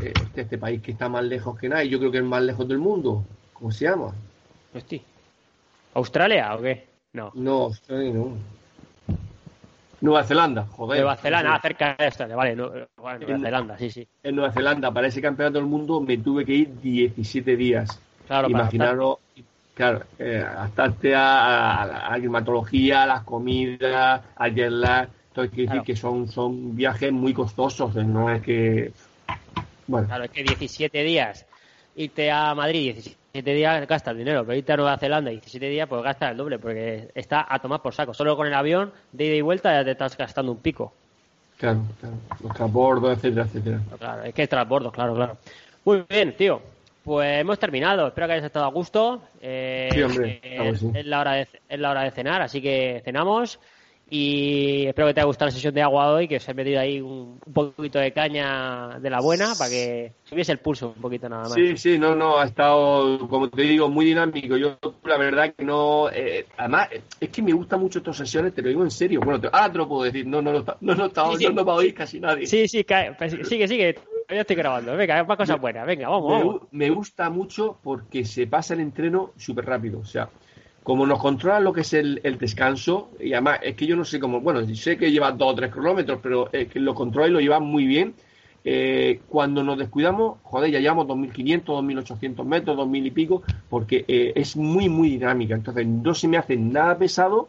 este, este país que está más lejos que nada, y yo creo que es más lejos del mundo. ¿Cómo se llama? Hostia. ¿Australia o qué? No. No, Australia no. Nueva Zelanda, joder. Nueva Zelanda, cerca de esta, vale, Nueva Zelanda, sí, sí. En Nueva Zelanda, para ese campeonato del mundo me tuve que ir 17 días. Claro, Imaginaros, claro, eh, a, la climatología, a las comidas, a jet hay que decir que son, son viajes muy costosos, eh, no es que. Bueno. Claro, es que 17 días irte a Madrid 17 días gastas dinero, pero irte a Nueva Zelanda 17 días pues gastas el doble, porque está a tomar por saco. Solo con el avión de ida y vuelta ya te estás gastando un pico. Claro, claro. Los transbordos, etcétera, etcétera. Claro, es que es transbordos, claro, claro. Muy bien, tío. Pues hemos terminado. Espero que hayas estado a gusto. Eh, sí, hombre. Eh, es, la hora de, es la hora de cenar, así que cenamos. Y espero que te haya gustado la sesión de agua hoy, que os he metido ahí un, poquito de caña de la buena para que subiese el pulso un poquito nada más. Sí, sí, no, no, ha estado, como te digo, muy dinámico. Yo, la verdad que no. Eh, además, es que me gustan mucho estas sesiones, te lo digo en serio. Bueno, te, ahora te lo puedo decir, no, no, no, no, no, estaba, sí, no, va a oír casi nadie. Sí, sí, pues, sigue, sigue. Ya estoy grabando. Venga, más cosas buenas. Venga, vamos. Me, me gusta mucho porque se pasa el entreno súper rápido. O sea, como nos controla lo que es el, descanso, y además es que yo no sé cómo, bueno, sé que lleva dos o tres kilómetros, pero que lo controla y lo lleva muy bien. Eh, cuando nos descuidamos, joder, ya llevamos 2.500, 2.800 metros, 2.000 y pico, porque eh, es muy, muy dinámica. Entonces, no se me hace nada pesado.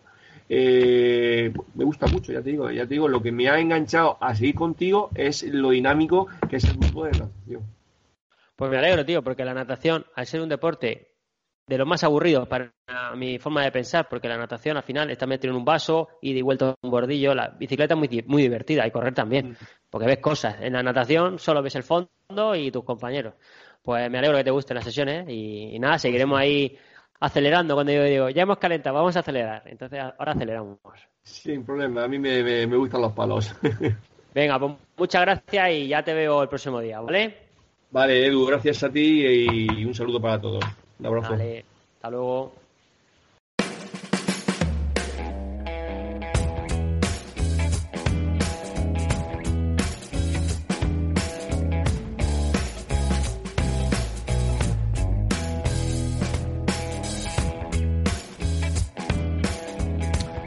Eh, me gusta mucho, ya te digo, ya te digo, lo que me ha enganchado a seguir contigo es lo dinámico que es el grupo de natación. Pues me alegro, tío, porque la natación, al ser un deporte de lo más aburrido para mi forma de pensar, porque la natación al final está metido en un vaso y de vuelta un bordillo. La bicicleta es muy, muy divertida y correr también, mm. porque ves cosas. En la natación solo ves el fondo y tus compañeros. Pues me alegro que te gusten las sesiones y, nada, seguiremos ahí acelerando cuando yo digo, ya hemos calentado, vamos a acelerar. Entonces ahora aceleramos. Sin problema, a mí me, gustan los palos. (laughs) Venga, pues muchas gracias y ya te veo el próximo día, ¿vale? Vale, Edu, gracias a ti y un saludo para todos. Un abrazo. Vale, hasta luego.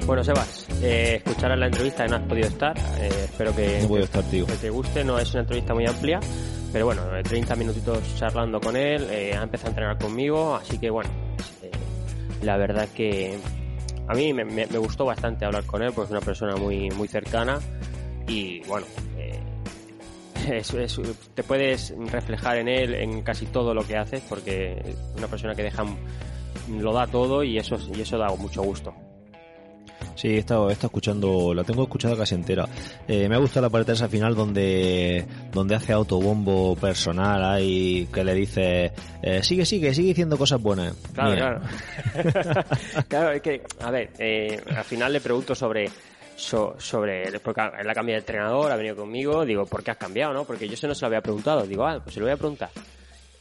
Bueno, Sebas, eh, escucharás la entrevista y no has podido estar. Eh, espero que, te guste. No es una entrevista muy amplia, pero bueno, 30 eh, minutitos charlando con él. Eh, ha empezado a entrenar conmigo, así que bueno, eh, la verdad que a mí me, gustó bastante hablar con él, porque es una persona muy, muy cercana y bueno, (laughs) te puedes reflejar en él en casi todo lo que haces, porque es una persona que deja lo da todo y eso, y eso da mucho gusto. Sí, he estado, he estado escuchando, la tengo escuchada casi entera. Eh, me ha gustado la parte esa final donde, donde hace autobombo personal ahí que le dice, eh, sigue, sigue, sigue diciendo cosas buenas. Claro, claro. (laughs) claro, es que, a ver, eh, al final le pregunto sobre sobre porque él ha cambiado de entrenador, ha venido conmigo, digo, ¿por qué has cambiado, no? Porque yo eso no se lo había preguntado, digo, ah, pues se lo voy a preguntar.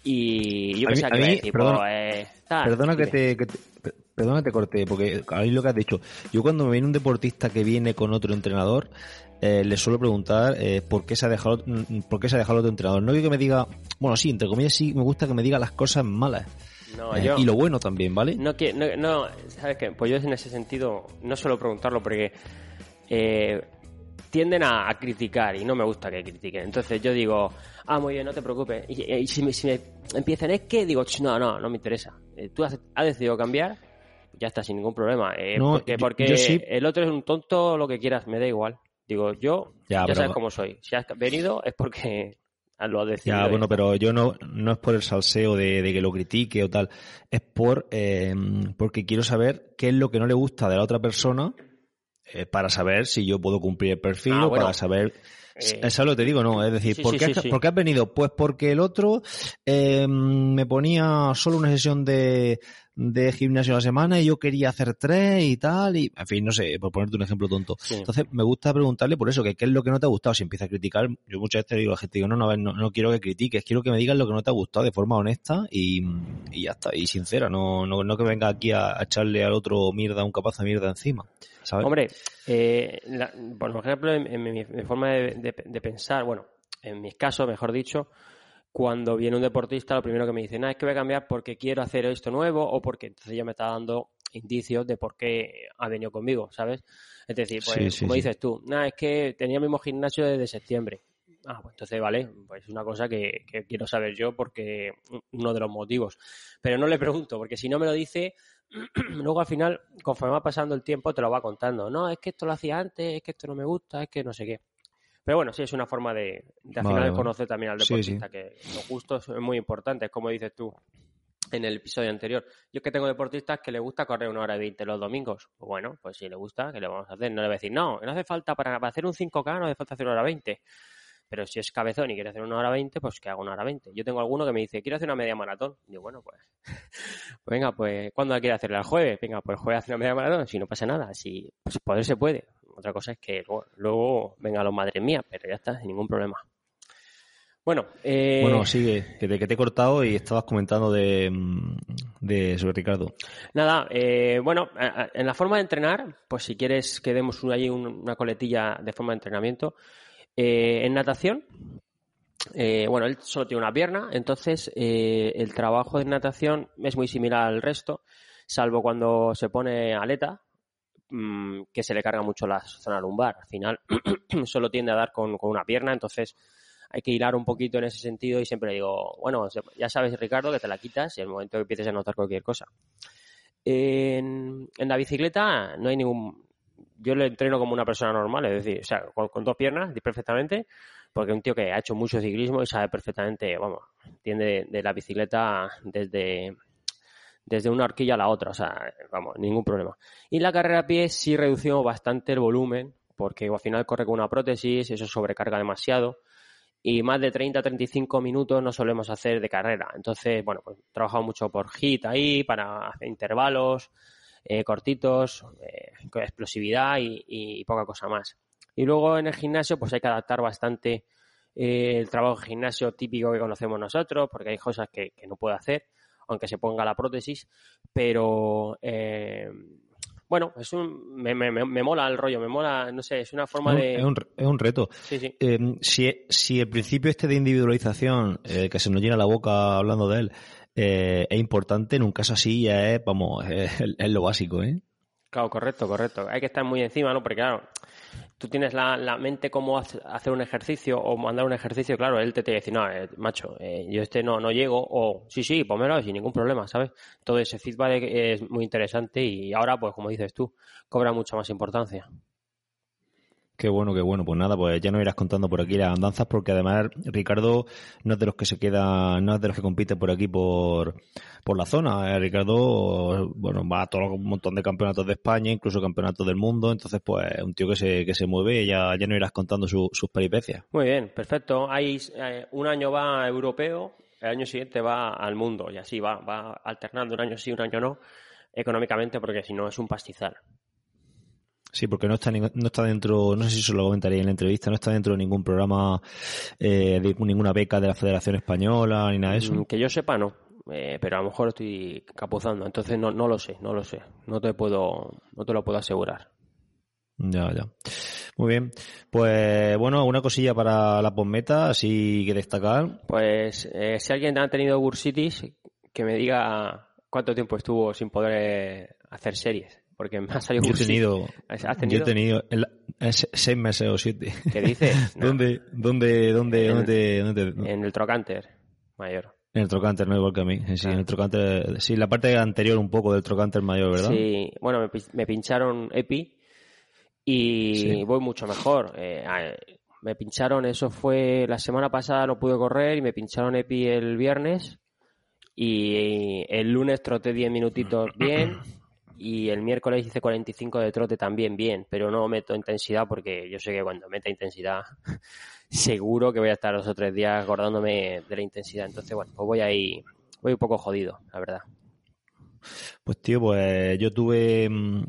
Y yo pensaba que decir, perdona, pues, perdona que te, que te, Perdona, te corté, porque ahí lo que has dicho. Yo cuando me viene un deportista que viene con otro entrenador, eh, le suelo preguntar eh, por qué se ha dejado mm, por qué se ha dejado otro entrenador. No quiero que me diga, bueno, sí, entre comillas sí, me gusta que me diga las cosas malas. Eh, y lo bueno también, ¿vale? No, que, no, ¿sabes qué? Pues yo en ese sentido no suelo preguntarlo porque tienden a, criticar y no me gusta que critiquen. Entonces yo digo, ah, muy bien, no te preocupes. Y, si, me, empiezan, es que digo, no, no, no me interesa. tú has decidido cambiar ya está, sin ningún problema. Eh, porque porque el otro es un tonto, lo que quieras, me da igual. Digo, yo ya, sabes cómo soy. Si has venido es porque (laughs) lo has decidido. Ya, bueno, pero yo no, no es por el salseo de, que lo critique o tal. Es por eh, porque quiero saber qué es lo que no le gusta de la otra persona eh, para saber si yo puedo cumplir el perfil ah, o para saber... Eh, Eso lo te digo, no. Es decir, ¿por, qué, has venido? Pues porque el otro me ponía solo una sesión de, de gimnasio a la semana y yo quería hacer tres y tal, y en fin, no sé, por ponerte un ejemplo tonto. Entonces, me gusta preguntarle por eso, que qué es lo que no te ha gustado. Si empieza a criticar, yo muchas veces digo a la gente, digo, no, no, no, no quiero que critiques, quiero que me digas lo que no te ha gustado de forma honesta y, y ya está, y sincera, no, no, no que venga aquí a, echarle al otro mierda, un capaz de mierda encima. ¿sabes? Hombre, eh, por ejemplo, en, mi, forma de, de pensar, bueno, en mis casos, mejor dicho, cuando viene un deportista, lo primero que me dice, no, es que voy a cambiar porque quiero hacer esto nuevo o porque entonces ya me está dando indicios de por qué ha venido conmigo, ¿sabes? Es decir, pues como dices tú, nada, es que tenía el mismo gimnasio desde septiembre. Ah, pues entonces vale, pues es una cosa que, quiero saber yo porque uno de los motivos. Pero no le pregunto, porque si no me lo dice, (clears throat) luego al final, conforme va pasando el tiempo, te lo va contando. No, es que esto lo hacía antes, es que esto no me gusta, es que no sé qué. Pero bueno, sí, es una forma de, de al final conocer también al deportista, que los gustos es muy importante, como dices tú en el episodio anterior. Yo que tengo deportistas que le gusta correr una hora y veinte los domingos. Bueno, pues si le gusta, ¿qué le vamos a hacer? No le voy a decir, no, no hace falta para, hacer un 5K, no hace falta hacer una hora 20. Pero si es cabezón y quiere hacer una hora 20, pues que haga una hora 20. Yo tengo alguno que me dice, quiero hacer una media maratón. Y digo, bueno, pues, (laughs) venga, pues, ¿cuándo quiere hacerla? ¿El jueves? Venga, pues el jueves hace una media maratón. Si no pasa nada, si pues poder se puede. Otra cosa es que luego, venga los madres mías, pero ya está, sin ningún problema. Bueno, eh... bueno, sigue, que te, que te he cortado y estabas comentando de, de sobre Ricardo. Nada, eh, bueno, en la forma de entrenar, pues si quieres que demos ahí una coletilla de forma de entrenamiento, eh, en natación, eh, bueno, él solo tiene una pierna, entonces el trabajo de natación es muy similar al resto, salvo cuando se pone aleta, Mm, que se le carga mucho la zona lumbar. Al final (clears throat) solo tiende a dar con, una pierna, entonces hay que hilar un poquito en ese sentido y siempre digo, bueno, ya sabes Ricardo que te la quitas y el momento que empieces a notar cualquier cosa. En, la bicicleta no hay ningún... Yo le entreno como una persona normal, es decir, o sea, con, dos piernas, perfectamente, porque un tío que ha hecho mucho ciclismo y sabe perfectamente, vamos, entiende de la bicicleta desde, desde una horquilla a la otra, o sea, vamos, ningún problema. Y la carrera a pie sí redució bastante el volumen, porque al final corre con una prótesis, eso sobrecarga demasiado. y más de 30 35 minutos no solemos hacer de carrera. Entonces, bueno, pues trabajamos mucho por hit ahí para hacer intervalos eh, cortitos, eh, con explosividad y, poca cosa más. Y luego en el gimnasio, pues hay que adaptar bastante eh, el trabajo de gimnasio típico que conocemos nosotros, porque hay cosas que, no puedo hacer, aunque se ponga la prótesis, pero bueno, es un, me, me, me, mola el rollo, me mola, no sé, es una forma de... Es un, es un reto. Sí, sí. Eh, si, si el principio este de individualización, eh, que se nos llena la boca hablando de él, eh, es importante, en un caso así ya es, vamos, es, lo básico, ¿eh? Claro, correcto, correcto. Hay que estar muy encima, ¿no? Porque claro, tú tienes la, la mente cómo hacer un ejercicio o mandar un ejercicio, claro, él te que decir, no, eh, macho, eh, yo este no, no llego, o sí, sí, pónmelo sin ningún problema, ¿sabes? Todo ese feedback es muy interesante y ahora, pues como dices tú, cobra mucha más importancia. Qué bueno, qué bueno. Pues nada, pues ya nos irás contando por aquí las andanzas, porque además Ricardo no es de los que se queda, no es de los que compite por aquí por, por la zona. Eh, Ricardo, bueno, va a todo un montón de campeonatos de España, incluso campeonatos del mundo. Entonces, pues, un tío que se, que se mueve ya, ya nos irás contando sus peripecias. Muy bien, perfecto. Hay, eh, un año va europeo, el año siguiente va al mundo y así va, va alternando un año sí, un año no, económicamente, porque si no es un pastizal. Sí, porque no está, no está dentro, no sé si se lo comentaría en la entrevista, no está dentro de ningún programa, eh, de ninguna beca de la Federación Española ni nada de eso. Mm, que yo sepa, no. Eh, pero a lo mejor estoy capuzando, entonces no, no lo sé, no lo sé. No te puedo, no te lo puedo asegurar. Ya, ya. Muy bien. Pues bueno, alguna cosilla para la postmeta, así que destacar. Pues eh, si alguien ha tenido bursitis, que me diga cuánto tiempo estuvo sin poder hacer series porque me ha salido yo he tenido, Yo he tenido seis meses o siete. ¿Qué dices? (laughs) ¿Dónde, dónde, dónde, en, dónde, En el Trocanter mayor. En el Trocanter, no igual que a mí. Sí, en el Trocanter, sí, la parte anterior un poco del Trocanter mayor, ¿verdad? Sí, bueno, me, pincharon EPI y voy mucho mejor. Eh, me pincharon, eso fue la semana pasada, no pude correr y me pincharon EPI el viernes y el lunes troté 10 minutitos bien (clears throat) y el miércoles hice 45 de trote también bien, pero no meto intensidad porque yo sé que cuando meta intensidad (laughs) seguro que voy a estar los otros días acordándome de la intensidad. Entonces, bueno, pues voy ahí, voy un poco jodido, la verdad. Pues tío, pues yo tuve, mm,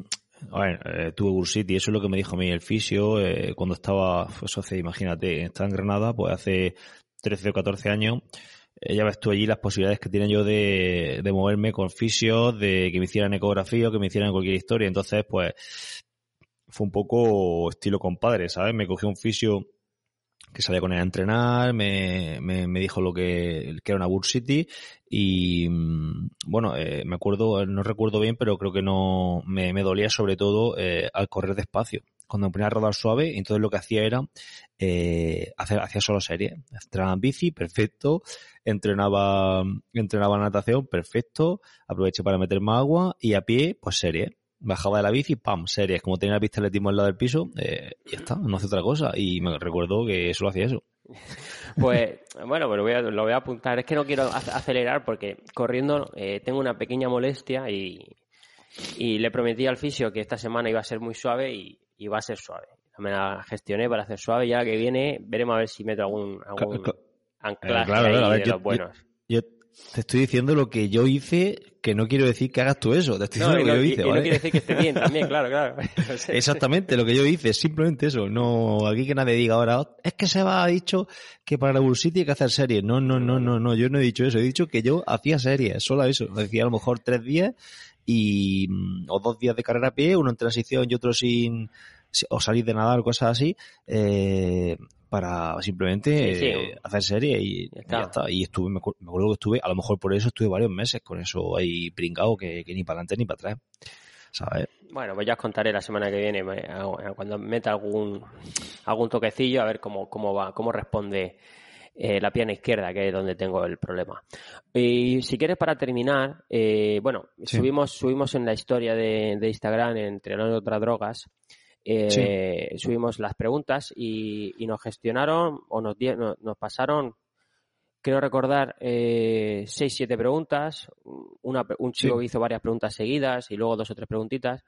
a ver, eh, tuve bursitis, eso es lo que me dijo a mí el fisio eh, cuando estaba, pues hace, imagínate, estaba en Granada, pues hace 13 o 14 años ya ves tú allí las posibilidades que tenía yo de, de moverme con fisios, de que me hicieran ecografía o que me hicieran cualquier historia. Entonces, pues, fue un poco estilo compadre, ¿sabes? Me cogió un fisio que salía con él a entrenar, me, me, dijo lo que, era una bursity y mm, bueno, eh, me acuerdo, no recuerdo bien, pero creo que no me, me dolía sobre todo eh, al correr despacio cuando me ponía a rodar suave, entonces lo que hacía era eh, hacer, hacía solo serie. Entrenaba en bici, perfecto. Entrenaba, entrenaba natación, perfecto. Aproveché para meterme agua y a pie, pues serie. Bajaba de la bici, pam, series. Como tenía la pista de atletismo al lado del piso, eh, ya está, no hace otra cosa. Y me recuerdo que solo hacía eso. (laughs) Pues bueno, lo voy, a, lo voy a apuntar. Es que no quiero acelerar porque corriendo eh, tengo una pequeña molestia y, y le prometí al fisio que esta semana iba a ser muy suave y, y va a ser suave. Me la gestioné para hacer suave. Ya que viene, veremos a ver si meto algún, algún anclaje de los buenos. Yo, te estoy diciendo lo que yo hice, que no quiero decir que hagas tú eso. Te estoy diciendo lo que yo hice. Y no quiere decir que esté bien (laughs) también, claro, claro. (laughs) Exactamente, lo que yo hice, simplemente eso. No, aquí que nadie diga ahora, es que se ha dicho que para la Bull City hay que hacer series. No, no, no, no, no, yo no he dicho eso. He dicho que yo hacía series, solo eso. Decía a lo mejor tres días y mm, o dos días de carrera a pie, uno en transición y otro sin o salir de nadar, cosas así, eh, para simplemente hacer serie y, ya está. Y estuve, me, acuerdo que estuve, a lo mejor por eso estuve varios meses con eso ahí pringado que, ni para adelante ni para atrás. ¿sabes? Bueno, pues ya os contaré la semana que viene, cuando meta algún, algún toquecillo, a ver cómo, cómo va, cómo responde eh, la pierna izquierda, que es donde tengo el problema. Y si quieres, para terminar, eh, bueno, subimos, subimos en la historia de, de Instagram, entre otras drogas, eh, subimos las preguntas y, nos gestionaron o nos, nos pasaron, creo recordar, eh, seis, siete preguntas. Una, un chico hizo varias preguntas seguidas y luego dos o tres preguntitas.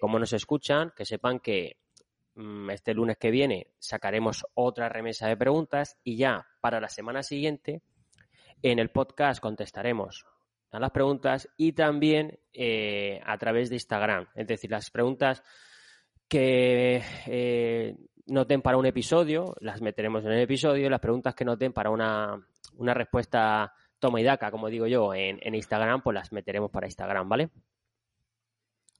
como nos escuchan, que sepan que este lunes que viene sacaremos otra remesa de preguntas y ya para la semana siguiente en el podcast contestaremos a las preguntas y también eh, a través de Instagram. Es decir, las preguntas que eh, noten para un episodio, las meteremos en el episodio, las preguntas que noten para una, una respuesta toma y daca, como digo yo, en, en Instagram, pues las meteremos para Instagram, ¿vale?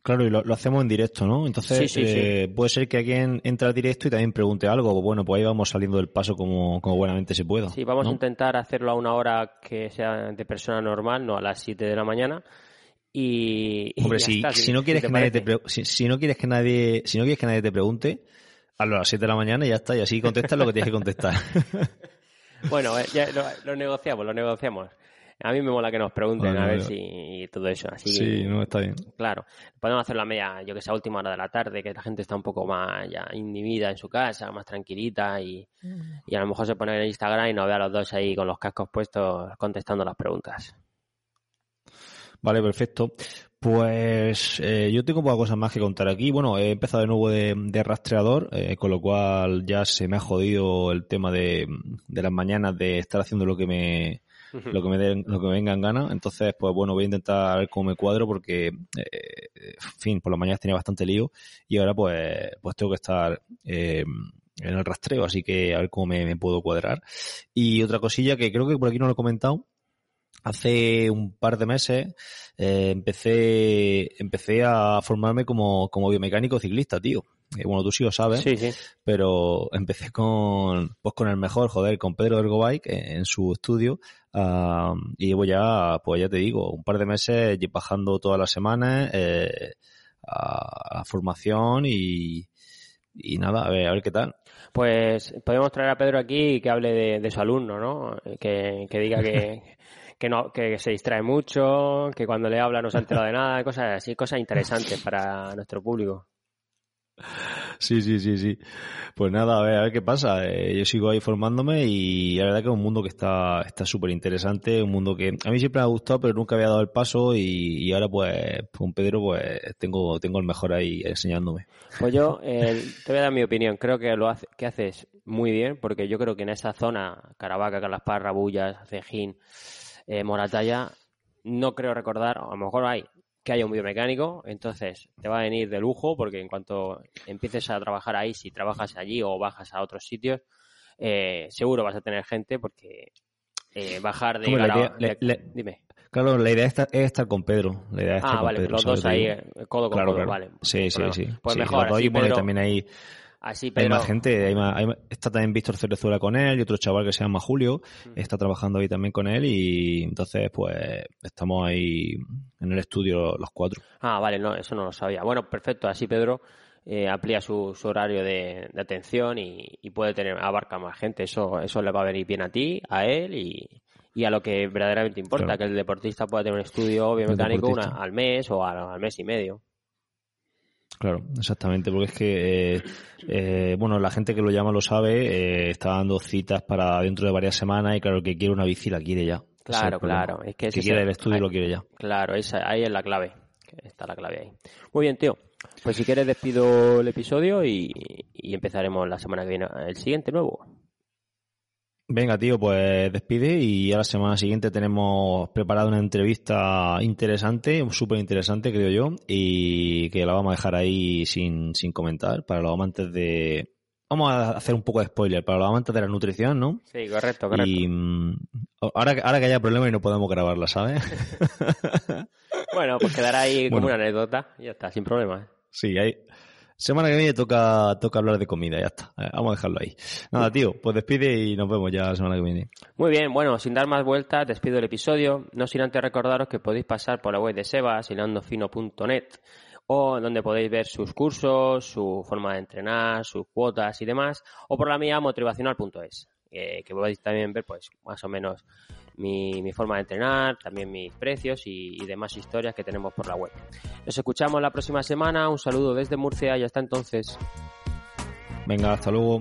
Claro, y lo, hacemos en directo, ¿no? Entonces, eh, puede ser que alguien entre al directo y también pregunte algo. Pues bueno, pues ahí vamos saliendo del paso como, como buenamente se pueda. Sí, vamos a intentar hacerlo a una hora que sea de persona normal, no a las 7 de la mañana. Y, Hombre, si, si, no quieres que nadie te si, no quieres que nadie, si no quieres que nadie te pregunte, hazlo a las 7 de la mañana y ya está, y así contestas lo que tienes que contestar. (laughs) bueno, (laughs) eh, ya lo negociamos, lo negociamos. A mí me mola que nos pregunten a ver si todo eso. Así sí, no, está bien. Claro. Podemos hacer la media, yo que sé, a última hora de la tarde, que la gente está un poco más ya inhibida en su casa, más tranquilita y, y a lo mejor se pone en Instagram y nos ve a los dos ahí con los cascos puestos contestando las preguntas. Vale, perfecto. Pues eh, yo tengo pocas cosas más que contar aquí. Bueno, he empezado de nuevo de, rastreador, eh, con lo cual ya se me ha jodido el tema de, de las mañanas de estar haciendo lo que me lo que me den, lo que me venga en gana. Entonces, pues bueno, voy a intentar ver cómo me cuadro porque, eh, en fin, por las mañanas tenía bastante lío y ahora pues, pues tengo que estar eh, en el rastreo, así que a ver cómo me, puedo cuadrar. Y otra cosilla que creo que por aquí no lo he comentado, hace un par de meses eh, empecé empecé a formarme como, como biomecánico ciclista, tío. Eh, bueno, tú sí lo sabes, sí, sí. pero empecé con, pues con el mejor, joder, con Pedro Ergobike en, su estudio y llevo ya, pues ya te digo, un par de meses bajando todas las semanas eh, a, formación y, y nada, a ver, a ver qué tal. Pues podemos traer a Pedro aquí y que hable de, su alumno, ¿no? Que, que diga que, (laughs) que no que se distrae mucho, que cuando le habla no se ha enterado de nada, cosas así, cosas interesantes para nuestro público. Sí, sí, sí, sí. Pues nada, a ver, a ver qué pasa. Eh, yo sigo ahí formándome y la verdad que es un mundo que está está súper interesante, un mundo que a mí siempre me ha gustado, pero nunca había dado el paso y, ahora pues con Pedro pues tengo tengo el mejor ahí enseñándome. Pues yo (laughs) eh, te voy a dar mi opinión. Creo que lo hace, que haces muy bien porque yo creo que en esa zona, Caravaca, Calasparra, Bullas, Cejín, eh, Moratalla, no creo recordar, a lo mejor hay que haya un biomecánico, entonces te va a venir de lujo porque en cuanto empieces a trabajar ahí, si trabajas allí o bajas a otros sitios, eh, seguro vas a tener gente porque eh, bajar de, dime. Claro, la idea es estar, con Pedro. La idea es estar ah, vale, los dos ahí, eh, codo con codo, vale. Sí, sí, sí. Pues mejor, así, también hay Así, Hay más gente, está también Víctor Cerezuela con él y otro chaval que se llama Julio, está trabajando ahí también con él y entonces pues estamos ahí en el estudio los cuatro. Ah, vale, no, eso no lo sabía. Bueno, perfecto, así Pedro eh, amplía su, horario de, atención y, puede tener, abarca más gente, eso, eso le va a venir bien a ti, a él y, a lo que verdaderamente importa, que el deportista pueda tener un estudio biomecánico una, al mes o al mes y medio. Claro, exactamente, porque es que, eh, eh, bueno, la gente que lo llama lo sabe, eh, está dando citas para dentro de varias semanas y claro, que quiere una bici la quiere ya. Claro, claro. Es que, quiere el estudio lo quiere ya. Claro, esa, ahí es la clave. Está la clave ahí. Muy bien, tío. Pues si quieres despido el episodio y, y empezaremos la semana que viene el siguiente nuevo. Venga, tío, pues despide y a la semana siguiente tenemos preparada una entrevista interesante, súper interesante, creo yo, y que la vamos a dejar ahí sin, sin comentar para los amantes de... Vamos a hacer un poco de spoiler para los amantes de la nutrición, ¿no? Sí, correcto, correcto. Y mm, ahora, ahora que haya problemas y no podemos grabarla, ¿sabes? (laughs) bueno, pues quedará ahí como una anécdota y ya está, sin problema. Sí, hay, Semana que viene toca, toca hablar de comida, ya está. Eh, vamos a dejarlo ahí. Nada, tío, pues despide y nos vemos ya la semana que viene. Muy bien, bueno, sin dar más vueltas, despido el episodio. No sin antes recordaros que podéis pasar por la web de Sebas, hilandofino.net, o donde podéis ver sus cursos, su forma de entrenar, sus cuotas y demás, o por la mía, motivacional.es, eh, que podéis también ver, pues, más o menos mi, forma de entrenar, también mis precios y, y, demás historias que tenemos por la web. Nos escuchamos la próxima semana, un saludo desde Murcia y hasta entonces. Venga, hasta luego.